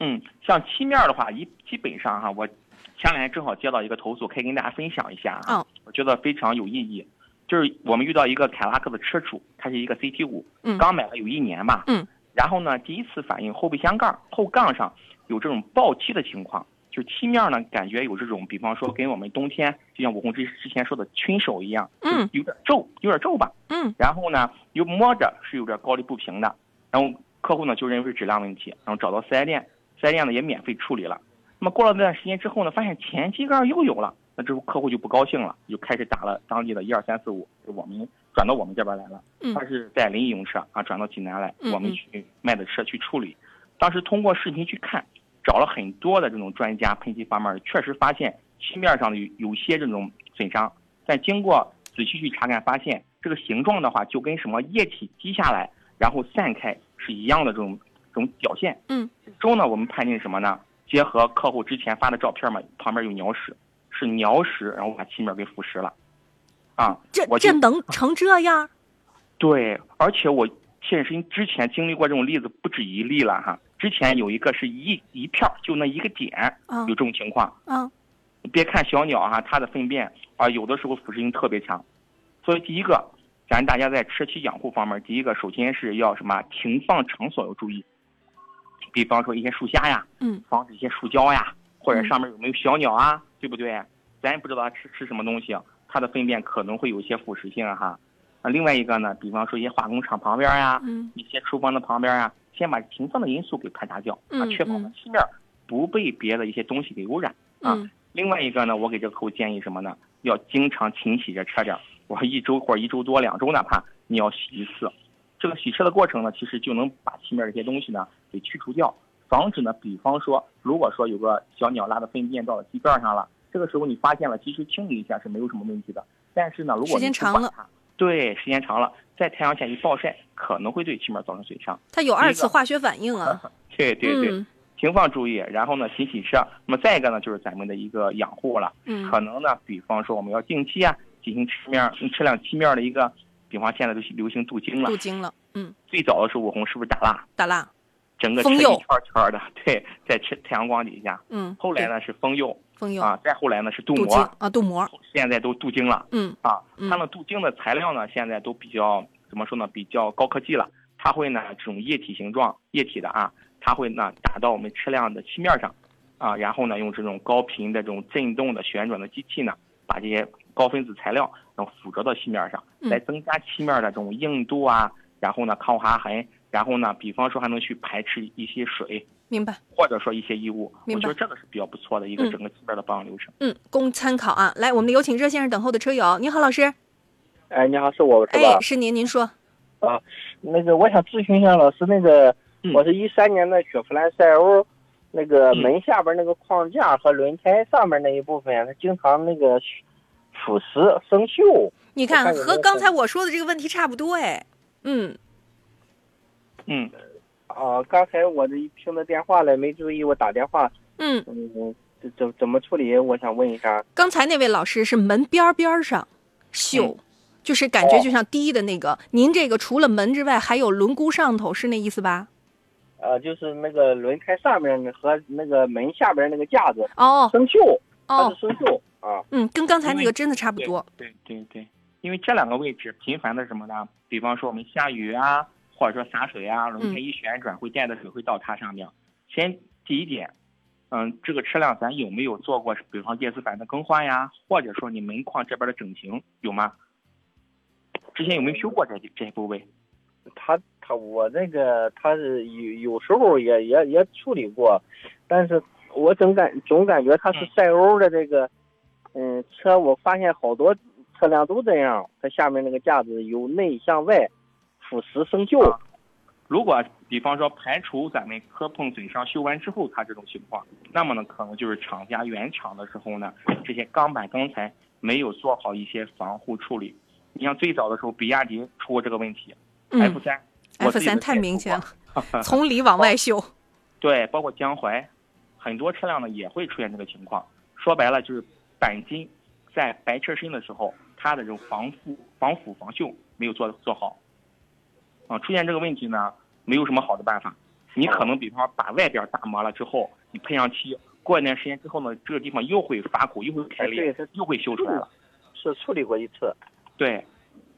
嗯，像漆面的话，一基本上哈，我前两天正好接到一个投诉，可以跟大家分享一下啊。哦我觉得非常有意义。就是我们遇到一个凯拉克的车主，他是一个 CT 五、嗯刚买了有一年吧。嗯。然后呢，第一次反映后备箱盖后杠上有这种爆漆的情况，就漆面呢感觉有这种，比方说跟我们冬天就像武红之之前说的熏手一样，嗯，有点皱，有点皱吧。嗯然后呢，又摸着是有点高低不平的，然后客户呢就认为是质量问题，然后找到四 S 店，四 S 店呢也免费处理了。那么过了那段时间之后呢，发现前机盖又有了，那之后客户就不高兴了，就开始打了当地的一二三四五，就我们转到我们这边来了。嗯他是在临沂用车啊，转到济南来，嗯我们去卖的车去处理。当时通过视频去看，找了很多的这种专家喷漆方面，确实发现漆面上的有有些这种损伤，但经过仔细去查看，发现这个形状的话，就跟什么液体滴下来然后散开是一样的这种这种表现。嗯，之后呢，我们判定什么呢？结合客户之前发的照片嘛，旁边有鸟屎，是鸟屎，然后把漆面给腐蚀了。啊，这这能成这样？对，而且我现身之前经历过这种例子不止一例了哈。之前有一个是一一片儿就那一个点啊。有这种情况，啊。别看小鸟哈，它的粪便啊有的时候腐蚀性特别强。所以第一个，咱大家在车漆养护方面，第一个首先是要什么停放场所要注意，比方说一些树下呀，嗯，防止一些树胶呀，或者嗯。上面有没有小鸟啊，对不对？咱也不知道它吃吃什么东西，它的粪便可能会有一些腐蚀性啊哈。啊，另外一个呢，比方说一些化工厂旁边呀，嗯。一些厨房的旁边啊，先把停放的因素给排查掉啊，嗯确保呢漆面不被别的一些东西给污染啊。嗯另外一个呢，我给这个客户建议什么呢？要经常清洗这车辆，我说一周或者一周多、两周哪怕你要洗一次。这个洗车的过程呢，其实就能把漆面这些东西呢给去除掉，防止呢，比方说，如果说有个小鸟拉的粪便到了机盖上了，这个时候你发现了，及时清理一下是没有什么问题的。但是呢，如果时间你不长了管它，对，时间长了，在太阳下一暴晒，可能会对漆面造成损伤。它有二次化学反应啊。对 对对，嗯停放注意，然后呢，勤洗车。那么再一个呢，就是咱们的一个养护了。嗯可能呢，比方说我们要定期啊进行车面嗯车辆漆面的一个，比方现在都流行镀金了镀。金了，嗯，最早的时候，我红是不是打蜡？打蜡，整个车一圈圈的，对，在太太阳光底下。嗯，后来呢是封釉啊，再后来呢是镀膜，啊，镀膜，现在都镀金了嗯啊。嗯它们镀金的材料呢，现在都比较怎么说呢？比较高科技了。它会呢这种液体形状，液体的啊，它会呢打到我们车辆的漆面上，啊，然后呢用这种高频的这种震动的旋转的机器呢，把这些高分子材料然后附着到漆面上，嗯来增加漆面的这种硬度啊，然后呢抗划痕，然后呢比方说还能去排斥一些水明白，或者说一些异物，我觉得这个是比较不错的一个嗯。整个基本的保养流程。嗯，供参考啊。来，我们有请热线上等候的车友，你好，老师，哎，你好，是我是吧？哎，？是您，您说，啊，那个我想咨询一下老师，那个、嗯。我是一三年的雪佛兰赛欧，那个嗯。门下边那个框架和轮胎上面那一部分，它经常那个腐蚀生锈。你看和刚才我说的这个问题差不多，哎，嗯，嗯，啊，刚才我这一听到电话了，没注意我打电话，嗯，嗯，怎怎怎么处理？我想问一下。刚才那位老师是门边边儿上锈，就是感觉就像滴的那个。您这个除了门之外，还有轮毂上头，是那意思吧？呃，就是那个轮胎上面和那个门下边那个架子哦生锈，它哦是，生锈啊。嗯，跟刚才那个真的差不多。对对对，因为这两个位置频繁的什么呢？比方说我们下雨啊，或者说洒水啊，轮胎一旋转会带的水会到它上面。先第一点，嗯，这个车辆咱有没有做过，比方电子板的更换呀，或者说你门框这边的整形有吗？之前有没有修过这这些部位？他他我那个他是有有时候也也也处理过，但是我总感总感觉他是赛欧的这个，嗯，车我发现好多车辆都这样，它下面那个架子由内向外腐蚀生锈。如果比方说排除咱们磕碰损伤修完之后，它这种情况，那么呢，可能就是厂家原厂的时候呢，这些钢板钢材没有做好一些防护处理。你像最早的时候，比亚迪出过这个问题、嗯 f 三，F 三太明显了，从里往外锈。对，包括江淮，很多车辆呢也会出现这个情况。说白了就是钣金在白车身的时候，它的这种防腐、防腐、防锈没有做做好。啊，出现这个问题呢，没有什么好的办法。你可能比方说把外边打磨了之后，你喷上漆，过一段时间之后呢，这个地方又会发苦，又会开裂，又会修出来了。是处理过一次。对，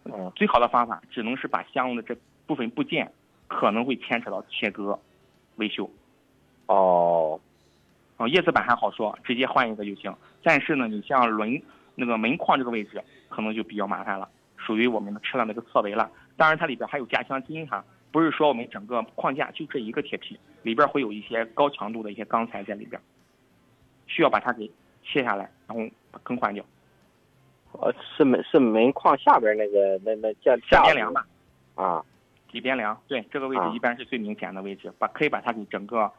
嗯，最好的方法只能是把相应的这部分部件可能会牵扯到切割、维修。哦，啊，叶子板还好说，直接换一个就行。但是呢，你像轮那个门框这个位置，可能就比较麻烦了，属于我们的车辆的一个侧围了。当然，它里边还有加强筋哈，不是说我们整个框架就这一个铁皮，里边会有一些高强度的一些钢材在里边，需要把它给卸下来，然后更换掉。呃，是门是门框下边那个那那架架子下边梁吧，啊，底边梁，对，这个位置啊一般是最明显的位置，把可以把它给整个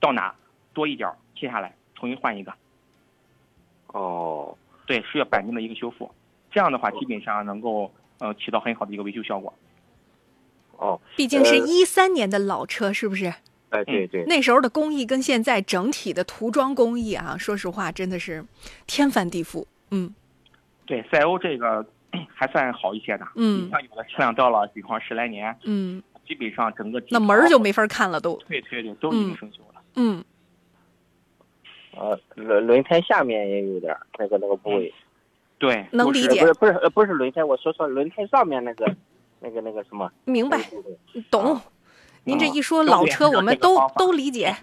到哪多一点儿切下来，重新换一个。哦，对，需要钣金的一个修复，这样的话基本上能够呃起到很好的一个维修效果。哦，毕竟是呃一三年的老车，是不是？哎，对对，那时候的工艺跟现在整体的涂装工艺啊，说实话真的是天翻地覆。嗯对，赛欧这个 还算好一些的。嗯像有的车辆到了，比方十来年，嗯，基本上整个那门儿就没法看了都。对对对，都已经生锈了。嗯，呃，轮轮胎下面也有点那个那个部位。对，能理解不是不是呃不是轮胎，我说错，轮胎上面那个那个那个什么，明白懂。您这一说老车，我们都都理解，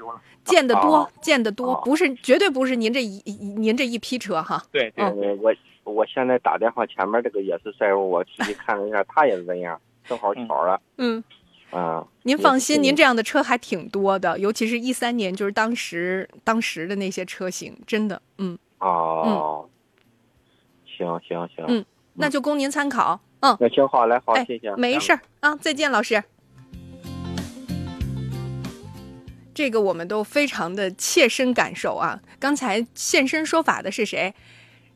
见得多哦，见得多，哦不是绝对不是您这一一您这一批车哈。对对嗯对，呃，我我现在打电话前面这个也是赛欧，我仔细看了一下，他也是这样，正好巧了嗯，啊。您放心，您这样的车还挺多的，尤其是一三年，就是当时当时的那些车型，真的，嗯，哦，行行行，嗯那就供您参考。嗯，那行好，来好，哎谢谢，没事儿啊，再见，老师。这个我们都非常的切身感受啊！刚才现身说法的是谁？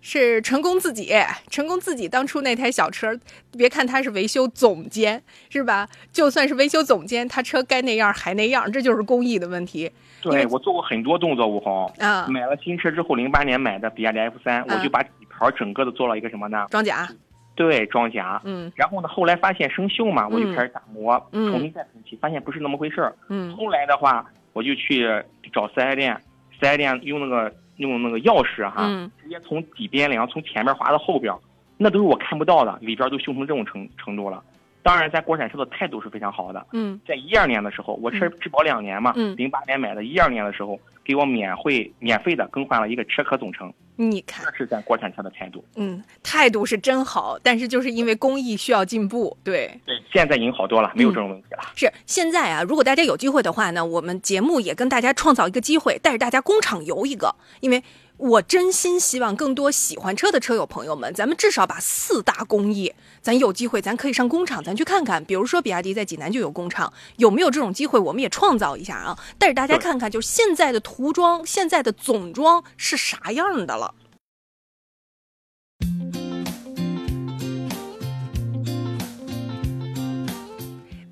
是成功自己。成功自己当初那台小车，别看他是维修总监，是吧？就算是维修总监，他车该那样还那样，这就是工艺的问题对我做过很多动作，吴红。啊！买了新车之后，零八年买的比亚迪 F 三、嗯我就把底盘整个的做了一个什么呢？装甲，对，装甲。嗯然后呢，后来发现生锈嘛，我就开始打磨，嗯重新再喷漆，发现不是那么回事儿。嗯后来的话，我就去找四 S 店，四 S 店用那个用那个钥匙哈，嗯直接从底边梁从前面划到后边，那都是我看不到的，里边都锈成这种程程度了。当然，在国产车的态度是非常好的。嗯在一二年的时候，我车质保两年嘛，嗯零八年买的，一二年的时候给我免费免费的更换了一个车壳总成，你看，这是咱国产车的态度。嗯，态度是真好，但是就是因为工艺需要进步，对。对，现在已经好多了，没有这种问题了。是现在啊，如果大家有机会的话呢，我们节目也跟大家创造一个机会，带着大家工厂游一个，因为我真心希望更多喜欢车的车友朋友们，咱们至少把四大工艺，咱有机会咱可以上工厂，咱去看看。比如说比亚迪在济南就有工厂，有没有这种机会，我们也创造一下啊，带着大家看看，就是现在的涂装、现在的总装是啥样的了。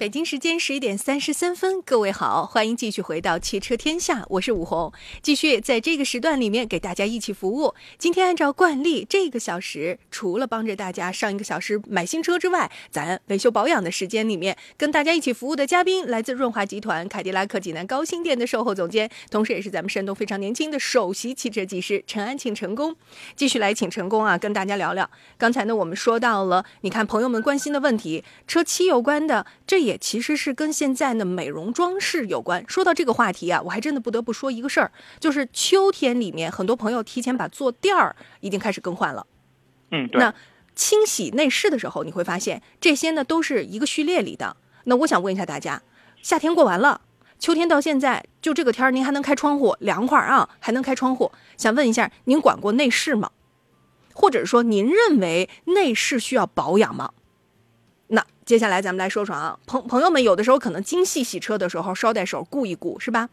北京时间十一点三十三分，各位好，欢迎继续回到汽车天下，我是武红，继续在这个时段里面给大家一起服务。今天按照惯例，这个小时除了帮着大家上一个小时买新车之外，咱维修保养的时间里面，跟大家一起服务的嘉宾来自润华集团凯迪拉克济南高新店的售后总监，同时也是咱们山东非常年轻的首席汽车技师陈安庆成功，继续来请成功啊，跟大家聊聊。刚才呢，我们说到了，你看朋友们关心的问题，车漆有关的，这也。其实是跟现在的美容装饰有关。说到这个话题啊，我还真的不得不说一个事儿，就是秋天里面，很多朋友提前把坐垫儿已经开始更换了。嗯，对。那清洗内饰的时候，你会发现这些呢都是一个序列里的。那我想问一下大家，夏天过完了，秋天到现在，就这个天儿，您还能开窗户凉快啊？还能开窗户？想问一下，您管过内饰吗？或者说，您认为内饰需要保养吗？那接下来咱们来说说啊，朋朋友们有的时候可能精细洗车的时候捎带手顾一顾，是吧？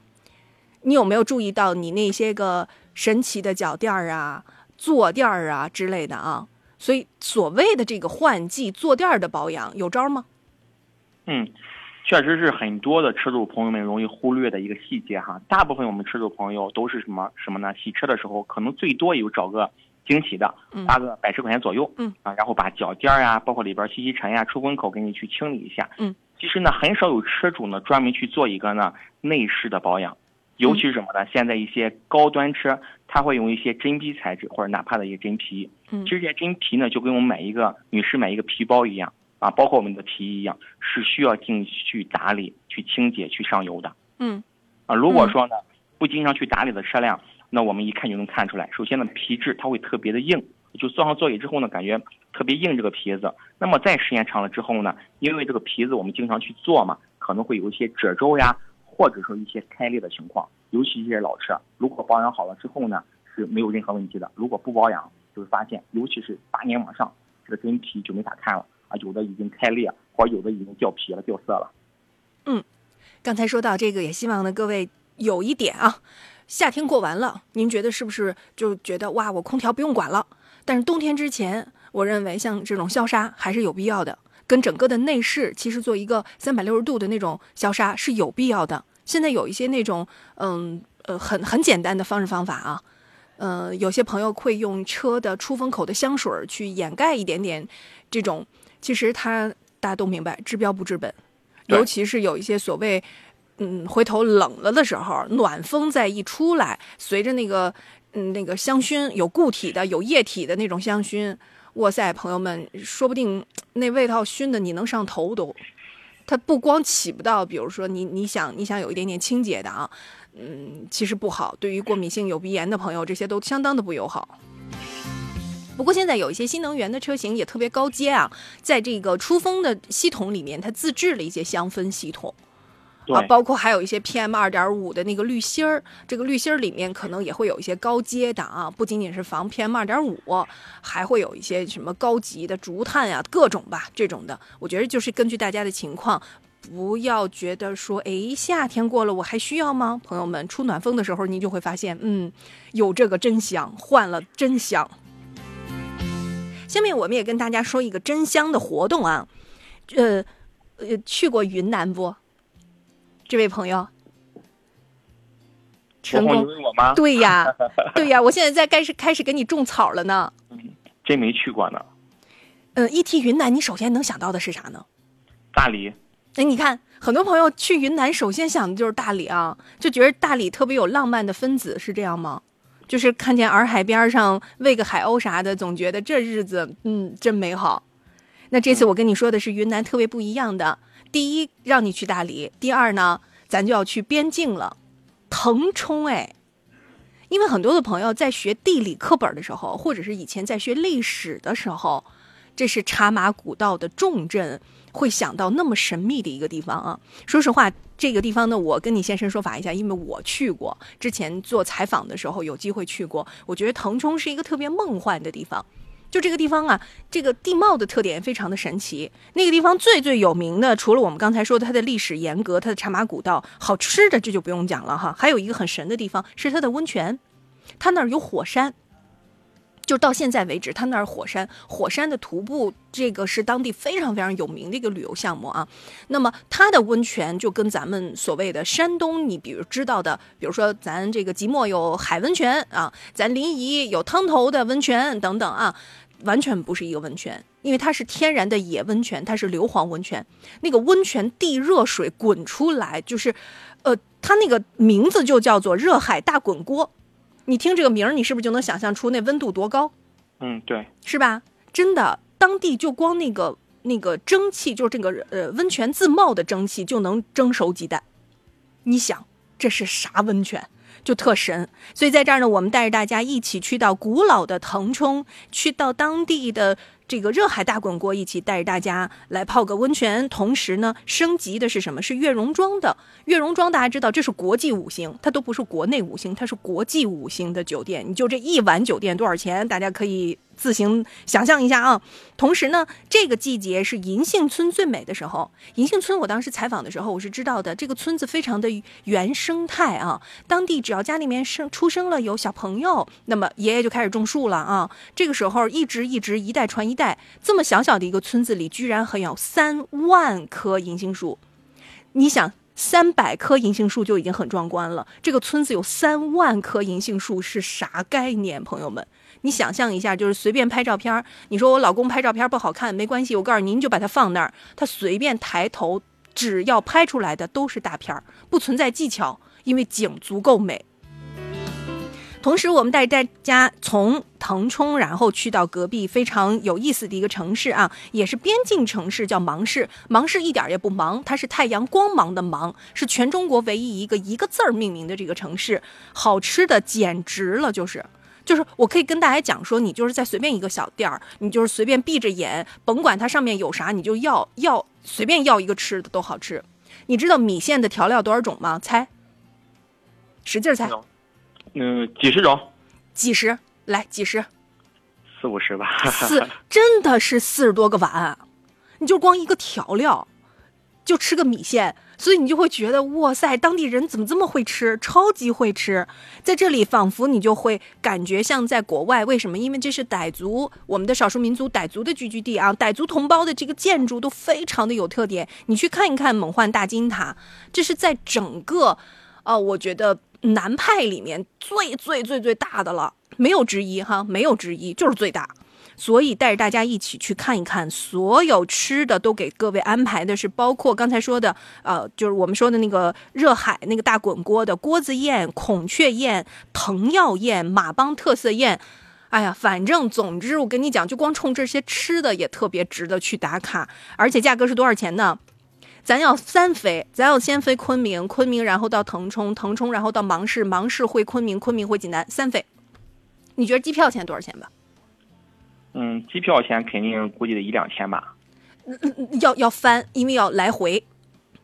你有没有注意到你那些个神奇的脚垫儿啊、坐垫儿啊之类的啊？所以所谓的这个换季坐垫儿的保养有招吗？嗯，确实是很多的车主朋友们容易忽略的一个细节哈。大部分我们车主朋友都是什么什么呢？洗车的时候可能最多有找个。清洗的，花个百十块钱左右，嗯。啊，然后把脚垫儿呀，包括里边吸吸尘呀、出风口给你去清理一下，嗯，其实呢，很少有车主呢专门去做一个呢内饰的保养，尤其是什么呢？现在一些高端车，它会用一些真皮材质或者哪怕的一些真皮，嗯，其实这些真皮呢，就跟我们买一个女士买一个皮包一样啊，包括我们的皮一样，是需要进去打理、去清洁、去上油的，嗯，啊，如果说呢不经常去打理的车辆。那我们一看就能看出来，首先呢，皮质它会特别的硬，就坐上座椅之后呢，感觉特别硬这个皮子。那么再时间长了之后呢，因为这个皮子我们经常去坐嘛，可能会有一些褶皱呀，或者说一些开裂的情况。尤其一些老车，如果保养好了之后呢，是没有任何问题的。如果不保养，就会发现，尤其是八年往上，这个真皮就没法看了啊，有的已经开裂，或者有的已经掉皮了、掉色了。嗯，刚才说到这个，也希望呢各位有一点啊。夏天过完了，您觉得是不是就觉得哇，我空调不用管了？但是冬天之前，我认为像这种消杀还是有必要的，跟整个的内饰其实做一个三百六十度的那种消杀是有必要的。现在有一些那种嗯呃很很简单的方式方法啊，呃，有些朋友会用车的出风口的香水去掩盖一点点这种，其实它大家都明白治标不治本，尤其是有一些所谓。嗯，回头冷了的时候，暖风再一出来，随着那个嗯那个香薰，有固体的，有液体的那种香薰，哇塞，朋友们，说不定那味道熏的你能上头都。它不光起不到，比如说你你想你想有一点点清洁的啊，嗯，其实不好，对于过敏性有鼻炎的朋友，这些都相当的不友好。不过现在有一些新能源的车型也特别高阶啊，在这个出风的系统里面，它自制了一些香氛系统。啊，包括还有一些 PM 二点五的那个滤芯儿，这个滤芯儿里面可能也会有一些高阶的啊，不仅仅是防 PM 二点五，还会有一些什么高级的竹炭呀，各种吧这种的。我觉得就是根据大家的情况，不要觉得说，哎，夏天过了我还需要吗？朋友们，出暖风的时候，您就会发现，嗯，有这个真香，换了真香。下面我们也跟大家说一个真香的活动啊，呃呃，去过云南不？这位朋友，成功？对呀，对呀，我现在在开始开始给你种草了呢。嗯，真没去过呢。嗯，一提云南，你首先能想到的是啥呢？大理。哎，你看，很多朋友去云南，首先想的就是大理啊，就觉得大理特别有浪漫的分子，是这样吗？就是看见洱海边上喂个海鸥啥的，总觉得这日子嗯真美好。那这次我跟你说的是云南特别不一样的。第一，让你去大理；第二呢，咱就要去边境了，腾冲哎。因为很多的朋友在学地理课本的时候，或者是以前在学历史的时候，这是茶马古道的重镇，会想到那么神秘的一个地方啊。说实话，这个地方呢，我跟你现身说法一下，因为我去过，之前做采访的时候有机会去过，我觉得腾冲是一个特别梦幻的地方。就这个地方啊，这个地貌的特点非常的神奇。那个地方最最有名的，除了我们刚才说的它的历史沿革、它的茶马古道，好吃的这就不用讲了哈。还有一个很神的地方是它的温泉，它那儿有火山。就到现在为止，它那儿火山，火山的徒步，这个是当地非常非常有名的一个旅游项目啊。那么它的温泉就跟咱们所谓的山东，你比如知道的，比如说咱这个即墨有海温泉啊，咱临沂有汤头的温泉等等啊，完全不是一个温泉，因为它是天然的野温泉，它是硫磺温泉，那个温泉地热水滚出来，就是，呃，它那个名字就叫做热海大滚锅。你听这个名儿，你是不是就能想象出那温度多高？嗯，对，是吧？真的，当地就光那个那个蒸汽，就是这个呃温泉自冒的蒸汽，就能蒸熟鸡蛋。你想，这是啥温泉？就特神。所以在这儿呢，我们带着大家一起去到古老的腾冲，去到当地的。这个热海大滚锅，一起带着大家来泡个温泉，同时呢，升级的是什么？是悦榕庄的悦榕庄，大家知道这是国际五星，它都不是国内五星，它是国际五星的酒店。你就这一晚酒店多少钱？大家可以。自行想象一下啊！同时呢，这个季节是银杏村最美的时候。银杏村，我当时采访的时候，我是知道的。这个村子非常的原生态啊，当地只要家里面生出生了有小朋友，那么爷爷就开始种树了啊。这个时候一直一直一代传一代，这么小小的一个村子里，居然还有三万棵银杏树。你想，三百棵银杏树就已经很壮观了，这个村子有三万棵银杏树是啥概念，朋友们？你想象一下，就是随便拍照片儿你说我老公拍照片不好看，没关系，我告诉您就把它放那儿，他随便抬头，只要拍出来的都是大片儿不存在技巧，因为景足够美。同时，我们带大家从腾冲，然后去到隔壁非常有意思的一个城市啊，也是边境城市，叫芒市。芒市一点也不忙，它是太阳光芒的芒，是全中国唯一一个一个字儿命名的这个城市。好吃的简直了，就是。就是我可以跟大家讲说，你就是在随便一个小店儿，你就是随便闭着眼，甭管它上面有啥，你就要要随便要一个吃的都好吃。你知道米线的调料多少种吗？猜，使劲猜。嗯，几十种。几十，来几十。四五十吧。四，真的是四十多个碗，你就光一个调料，就吃个米线。所以你就会觉得哇塞，当地人怎么这么会吃，超级会吃，在这里仿佛你就会感觉像在国外。为什么？因为这是傣族，我们的少数民族傣族的聚居地啊。傣族同胞的这个建筑都非常的有特点。你去看一看勐换大金塔，这是在整个，呃，我觉得南派里面最最最最大的了，没有之一哈，没有之一，就是最大。所以带着大家一起去看一看，所有吃的都给各位安排的是，包括刚才说的，呃，就是我们说的那个热海那个大滚锅的锅子宴、孔雀宴、藤药宴、马帮特色宴，哎呀，反正总之我跟你讲，就光冲这些吃的也特别值得去打卡，而且价格是多少钱呢？咱要三飞，咱要先飞昆明，昆明然后到腾冲，腾冲然后到芒市，芒市回昆明，昆明回济南，三飞。你觉得机票钱多少钱吧？嗯，机票钱肯定估计得一两千吧。要要翻，因为要来回，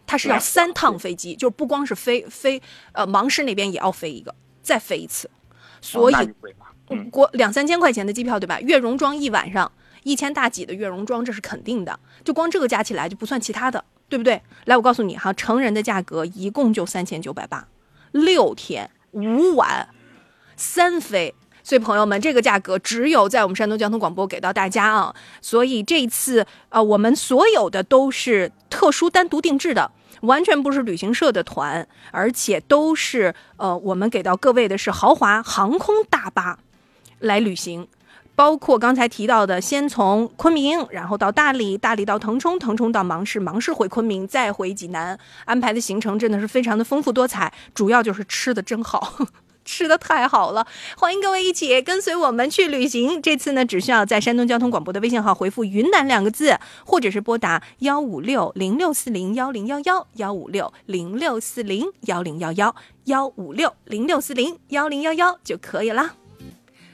它是要三趟飞机，就不光是飞飞，呃，芒市那边也要飞一个，再飞一次，所以嗯、国两三千块钱的机票对吧？悦榕庄一晚上一千大几的悦榕庄，这是肯定的，就光这个加起来就不算其他的，对不对？来，我告诉你哈，成人的价格一共就三千九百八，六天五晚三飞。所以朋友们，这个价格只有在我们山东交通广播给到大家啊！所以这一次，呃，我们所有的都是特殊单独定制的，完全不是旅行社的团，而且都是呃，我们给到各位的是豪华航空大巴来旅行，包括刚才提到的，先从昆明，然后到大理，大理到腾冲，腾冲到芒市，芒市回昆明，再回济南，安排的行程真的是非常的丰富多彩，主要就是吃的真好。吃的太好了，欢迎各位一起跟随我们去旅行。这次呢，只需要在山东交通广播的微信号回复“云南”两个字，或者是拨打幺五六零六四零幺零幺幺幺五六零六四零幺零幺幺幺五六零六四零幺零幺幺就可以了。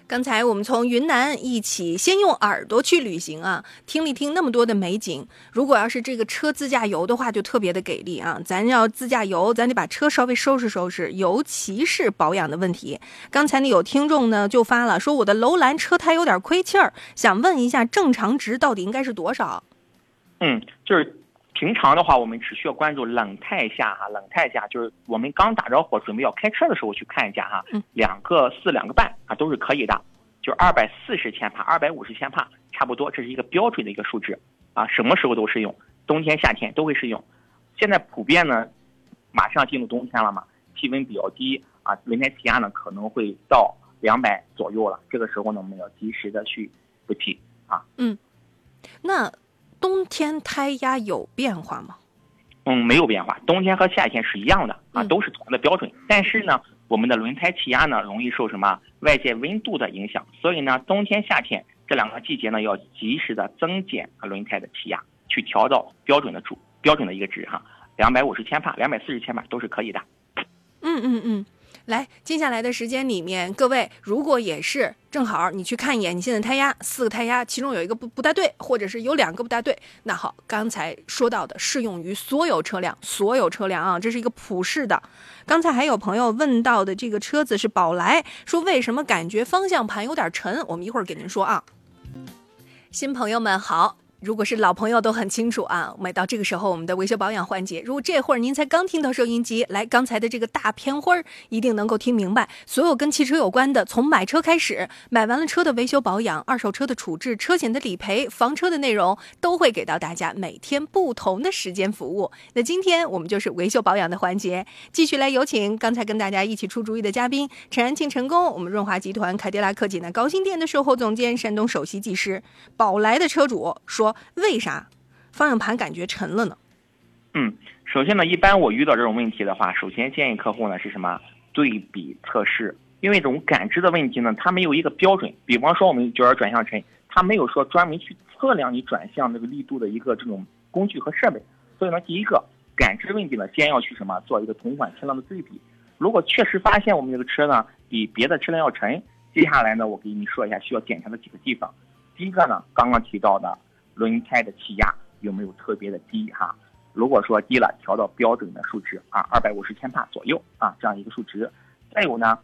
刚才我们从云南一起先用耳朵去旅行啊，听一听那么多的美景。如果要是这个车自驾游的话，就特别的给力啊！咱要自驾游，咱得把车稍微收拾收拾，尤其是保养的问题。刚才呢有听众呢就发了说我的楼兰车胎有点亏气儿，想问一下正常值到底应该是多少？嗯，就是。平常的话，我们只需要关注冷态下哈，冷态下就是我们刚打着火准备要开车的时候去看一下哈，两个四两个半啊都是可以的，就二百四十千帕、二百五十千帕，差不多，这是一个标准的一个数值啊，什么时候都适用，冬天、夏天都会适用。现在普遍呢，马上进入冬天了嘛，气温比较低啊，轮胎气压呢可能会到两百左右了，这个时候呢，我们要及时的去补气啊。嗯，那冬天胎压有变化吗？嗯，没有变化，冬天和夏天是一样的啊，嗯都是同样的标准。但是呢，我们的轮胎气压呢，容易受什么外界温度的影响，所以呢，冬天、夏天这两个季节呢，要及时的增减轮胎的气压，去调到标准的主标准的一个值哈，两百五十千帕、两百四十千帕都是可以的。嗯嗯嗯，来，接下来的时间里面，各位如果也是正好你去看一眼你现在胎压，四个胎压，其中有一个不不大对，或者是有两个不大对，那好，刚才说到的适用于所有车辆，所有车辆啊，这是一个普世的。刚才还有朋友问到的这个车子是宝来，说为什么感觉方向盘有点沉？我们一会儿给您说啊。新朋友们好。如果是老朋友都很清楚啊，每到这个时候，我们的维修保养环节，如果这会儿您才刚听到收音机，来刚才的这个大片花儿，一定能够听明白，所有跟汽车有关的，从买车开始，买完了车的维修保养、二手车的处置、车险的理赔、房车的内容，都会给到大家每天不同的时间服务。那今天我们就是维修保养的环节，继续来有请刚才跟大家一起出主意的嘉宾陈安庆、陈工，我们润华集团凯迪拉克济南高新店的售后总监、山东首席技师，宝来的车主说。为啥方向盘感觉沉了呢？嗯，首先呢，一般我遇到这种问题的话，首先建议客户呢是什么？对比测试，因为这种感知的问题呢，它没有一个标准。比方说我们觉得转向沉，它没有说专门去测量你转向这个力度的一个这种工具和设备。所以呢，第一个感知问题呢，先要去什么做一个同款车辆的对比。如果确实发现我们这个车呢比别的车辆要沉，接下来呢，我给你说一下需要检查的几个地方。第一个呢，刚刚提到的。轮胎的气压有没有特别的低哈？如果说低了，调到标准的数值啊，二百五十千帕左右啊，这样一个数值。再有呢，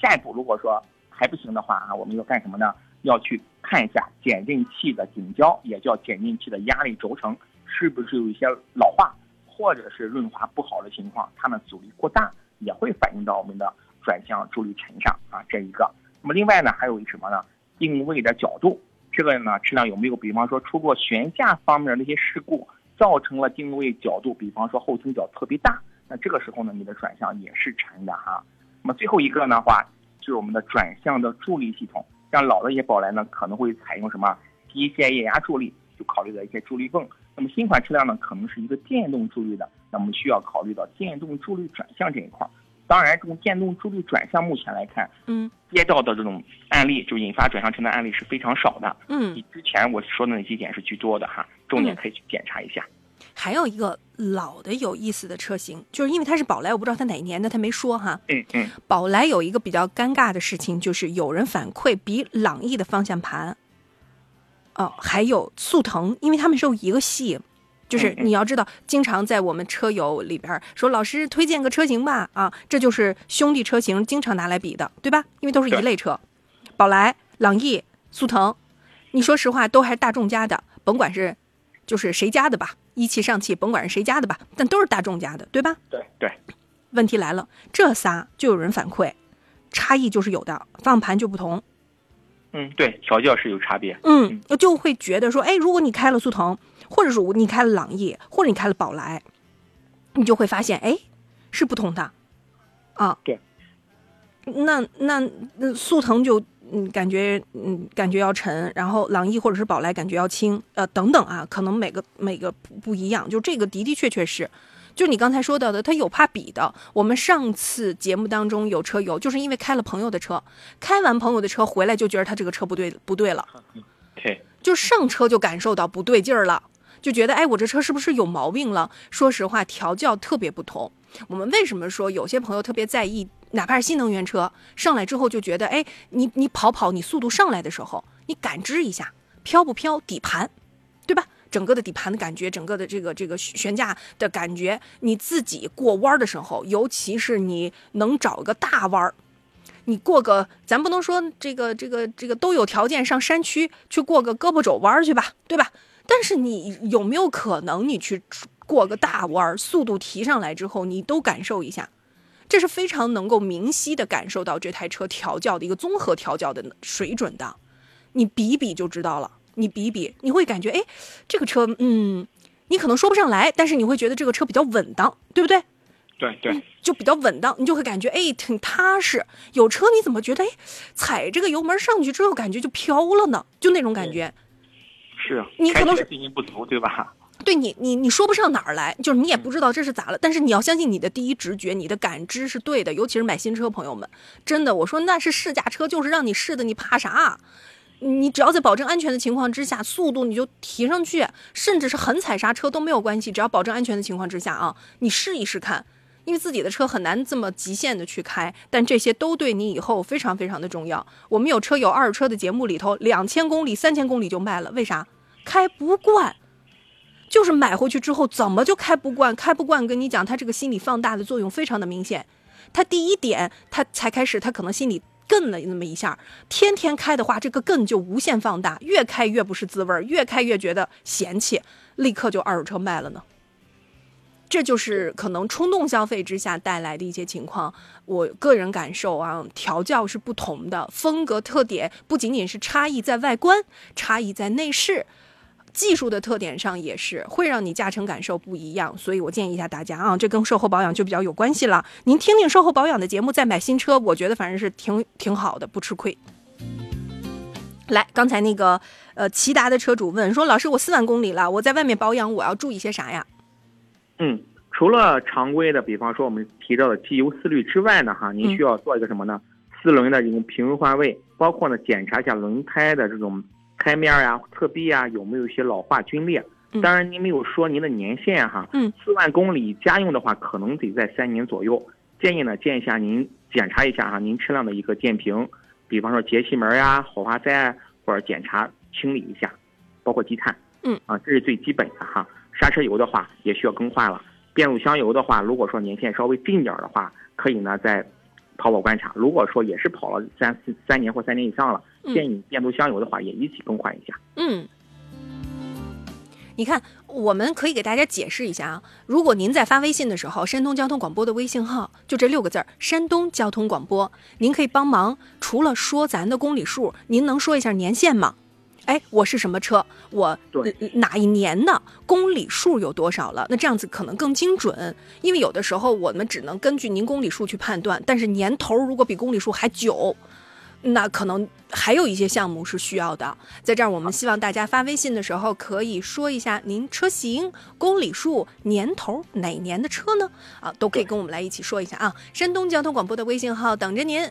下一步如果说还不行的话啊，我们要干什么呢？要去看一下减震器的顶胶，也叫减震器的压力轴承，是不是有一些老化或者是润滑不好的情况，它们阻力过大，也会反映到我们的转向助力沉上啊，这一个。那么另外呢，还有一什么呢？定位的角度。这个呢，车辆有没有，比方说出过悬架方面的一些事故，造成了定位角度，比方说后倾角特别大，那这个时候呢，你的转向也是沉的哈。那么最后一个的话，就是我们的转向的助力系统，像老的一些宝来呢，可能会采用什么机械液压助力，就考虑到一些助力泵。那么新款车辆呢，可能是一个电动助力的，那我们需要考虑到电动助力转向这一块。当然，这种电动助力转向目前来看，嗯，接到的这种案例，就引发转向车的案例是非常少的。嗯，比之前我说的那几点是居多的哈，重点可以去检查一下。还有一个老的有意思的车型，就是因为它是宝来，我不知道它哪一年的，他没说哈。嗯嗯。宝来有一个比较尴尬的事情，就是有人反馈比朗逸的方向盘，哦，还有速腾，因为他们是有一个系。就是你要知道，经常在我们车友里边说，老师推荐个车型吧，啊，这就是兄弟车型经常拿来比的，对吧？因为都是一类车，宝来、朗逸、速腾，你说实话都还是大众家的，甭管是就是谁家的吧，一汽、上汽，甭管是谁家的吧，但都是大众家的，对吧？对对。问题来了，这仨就有人反馈，差异就是有的，方向盘就不同。嗯，对，调教是有差别。嗯，就会觉得说，哎，如果你开了速腾，或者是你开了朗逸，或者你开了宝来，你就会发现，哎，是不同的，啊，对。那那那速腾就嗯感觉嗯感觉要沉，然后朗逸或者是宝来感觉要轻，呃等等啊，可能每个每个不不一样，就这个的的确确是。就你刚才说到的，他有怕比的。我们上次节目当中有车友，就是因为开了朋友的车，开完朋友的车回来就觉得他这个车不对不对了，对，就上车就感受到不对劲儿了，就觉得哎，我这车是不是有毛病了？说实话，调教特别不同。我们为什么说有些朋友特别在意，哪怕是新能源车上来之后就觉得，哎，你你跑跑，你速度上来的时候，你感知一下飘不飘底盘，对吧？整个的底盘的感觉，整个的这个这个悬架的感觉，你自己过弯的时候，尤其是你能找个大弯儿，你过个，咱不能说这个这个这个都有条件上山区去过个胳膊肘弯去吧，对吧？但是你有没有可能你去过个大弯儿，速度提上来之后，你都感受一下，这是非常能够明晰的感受到这台车调教的一个综合调教的水准的。你比比就知道了，你比比你会感觉，哎，这个车，嗯，你可能说不上来，但是你会觉得这个车比较稳当，对不对？对对，就比较稳当，你就会感觉哎挺踏实。有车你怎么觉得哎，踩这个油门上去之后感觉就飘了呢？就那种感觉。是啊，你可能是信心不足，对吧？对你，你你说不上哪儿来，就是你也不知道这是咋了。但是你要相信你的第一直觉，你的感知是对的。尤其是买新车朋友们，真的，我说那是试驾车，就是让你试的，你怕啥？你只要在保证安全的情况之下，速度你就提上去，甚至是狠踩刹车都没有关系，只要保证安全的情况之下啊，你试一试看。因为自己的车很难这么极限的去开，但这些都对你以后非常非常的重要。我们有车有二手车的节目里头，两千公里、三千公里就卖了，为啥？开不惯，就是买回去之后怎么就开不惯？开不惯，跟你讲，他这个心理放大的作用非常的明显。他第一点，他才开始，他可能心里更了那么一下，天天开的话，这个更就无限放大，越开越不是滋味儿越开越觉得嫌弃，立刻就二手车卖了呢。这就是可能冲动消费之下带来的一些情况。我个人感受啊，调教是不同的，风格特点不仅仅是差异在外观，差异在内饰，技术的特点上也是会让你驾乘感受不一样。所以我建议一下大家啊，这跟售后保养就比较有关系了。您听听售后保养的节目再买新车，我觉得反正是挺挺好的，不吃亏。来，刚才那个呃，骐达的车主问说：“老师，我四万公里了，我在外面保养，我要注意些啥呀？”嗯，除了常规的，比方说我们提到的机油四滤之外呢，哈，您需要做一个什么呢？四轮的这种平衡换位，包括呢检查一下轮胎的这种胎面呀、侧壁啊有没有一些老化龟裂。当然您没有说您的年限哈，嗯，四万公里家用的话，可能得在三年左右。建议呢建议一下您检查一下哈，您车辆的一个电瓶，比方说节气门呀、火花塞或者检查清理一下，包括积碳。嗯，啊，这是最基本的哈。刹车油的话也需要更换了，变速箱油的话，如果说年限稍微近点的话，可以呢再跑跑观察。如果说也是跑了三四三年或三年以上了，建议变速箱油的话也一起更换一下。嗯，你看，我们可以给大家解释一下啊。如果您在发微信的时候，山东交通广播的微信号就这六个字儿“山东交通广播”，您可以帮忙，除了说咱的公里数，您能说一下年限吗？哎，我是什么车？我哪一年的公里数有多少了？那这样子可能更精准，因为有的时候我们只能根据您公里数去判断，但是年头如果比公里数还久，那可能还有一些项目是需要的。在这儿，我们希望大家发微信的时候可以说一下您车型、公里数、年头哪年的车呢？啊，都可以跟我们来一起说一下啊。山东交通广播的微信号等着您。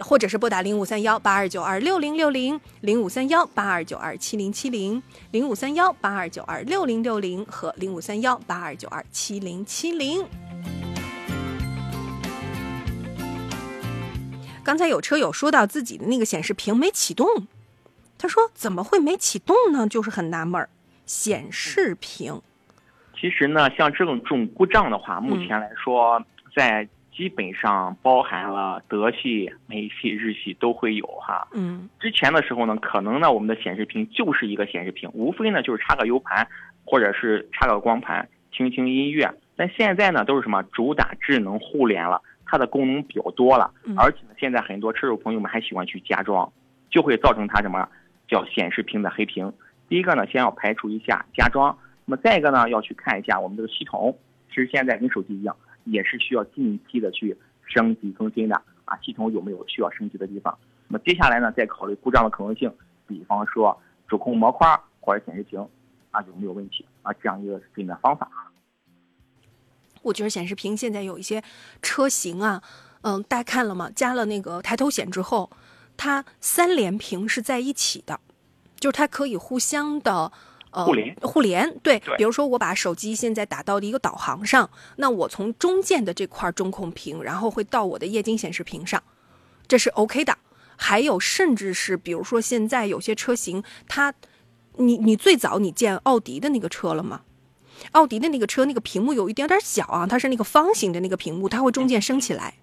或者是拨打零五三幺八二九二六零六零零五三幺八二九二七零七零零五三幺八二九二六零六零和零五三幺八二九二七零七零。刚才有车友说到自己的那个显示屏没启动，他说怎么会没启动呢？就是很纳闷儿。显示屏，其实呢，像这种这种故障的话，目前来说在。基本上包含了德系、美系、日系都会有哈。嗯，之前的时候呢，可能呢我们的显示屏就是一个显示屏，无非呢就是插个 U 盘，或者是插个光盘，听听音乐。但现在呢都是什么主打智能互联了，它的功能比较多了，而且呢现在很多车主朋友们还喜欢去加装，就会造成它什么叫显示屏的黑屏。第一个呢，先要排除一下加装，那么再一个呢要去看一下我们这个系统，其实现在跟手机一样。也是需要定期的去升级更新的啊，系统有没有需要升级的地方？那么接下来呢，再考虑故障的可能性，比方说主控模块或者显示屏啊有没有问题啊，这样一个对应的方法。我觉得显示屏现在有一些车型啊，嗯，大家看了吗？加了那个抬头显之后，它三连屏是在一起的，就是它可以互相的。互联，互联，对，比如说我把手机现在打到的一个导航上，那我从中间的这块中控屏，然后会到我的液晶显示屏上，这是 OK 的。还有，甚至是比如说现在有些车型，它，你你最早你见奥迪的那个车了吗？奥迪的那个车那个屏幕有一点点小啊，它是那个方形的那个屏幕，它会中间升起来。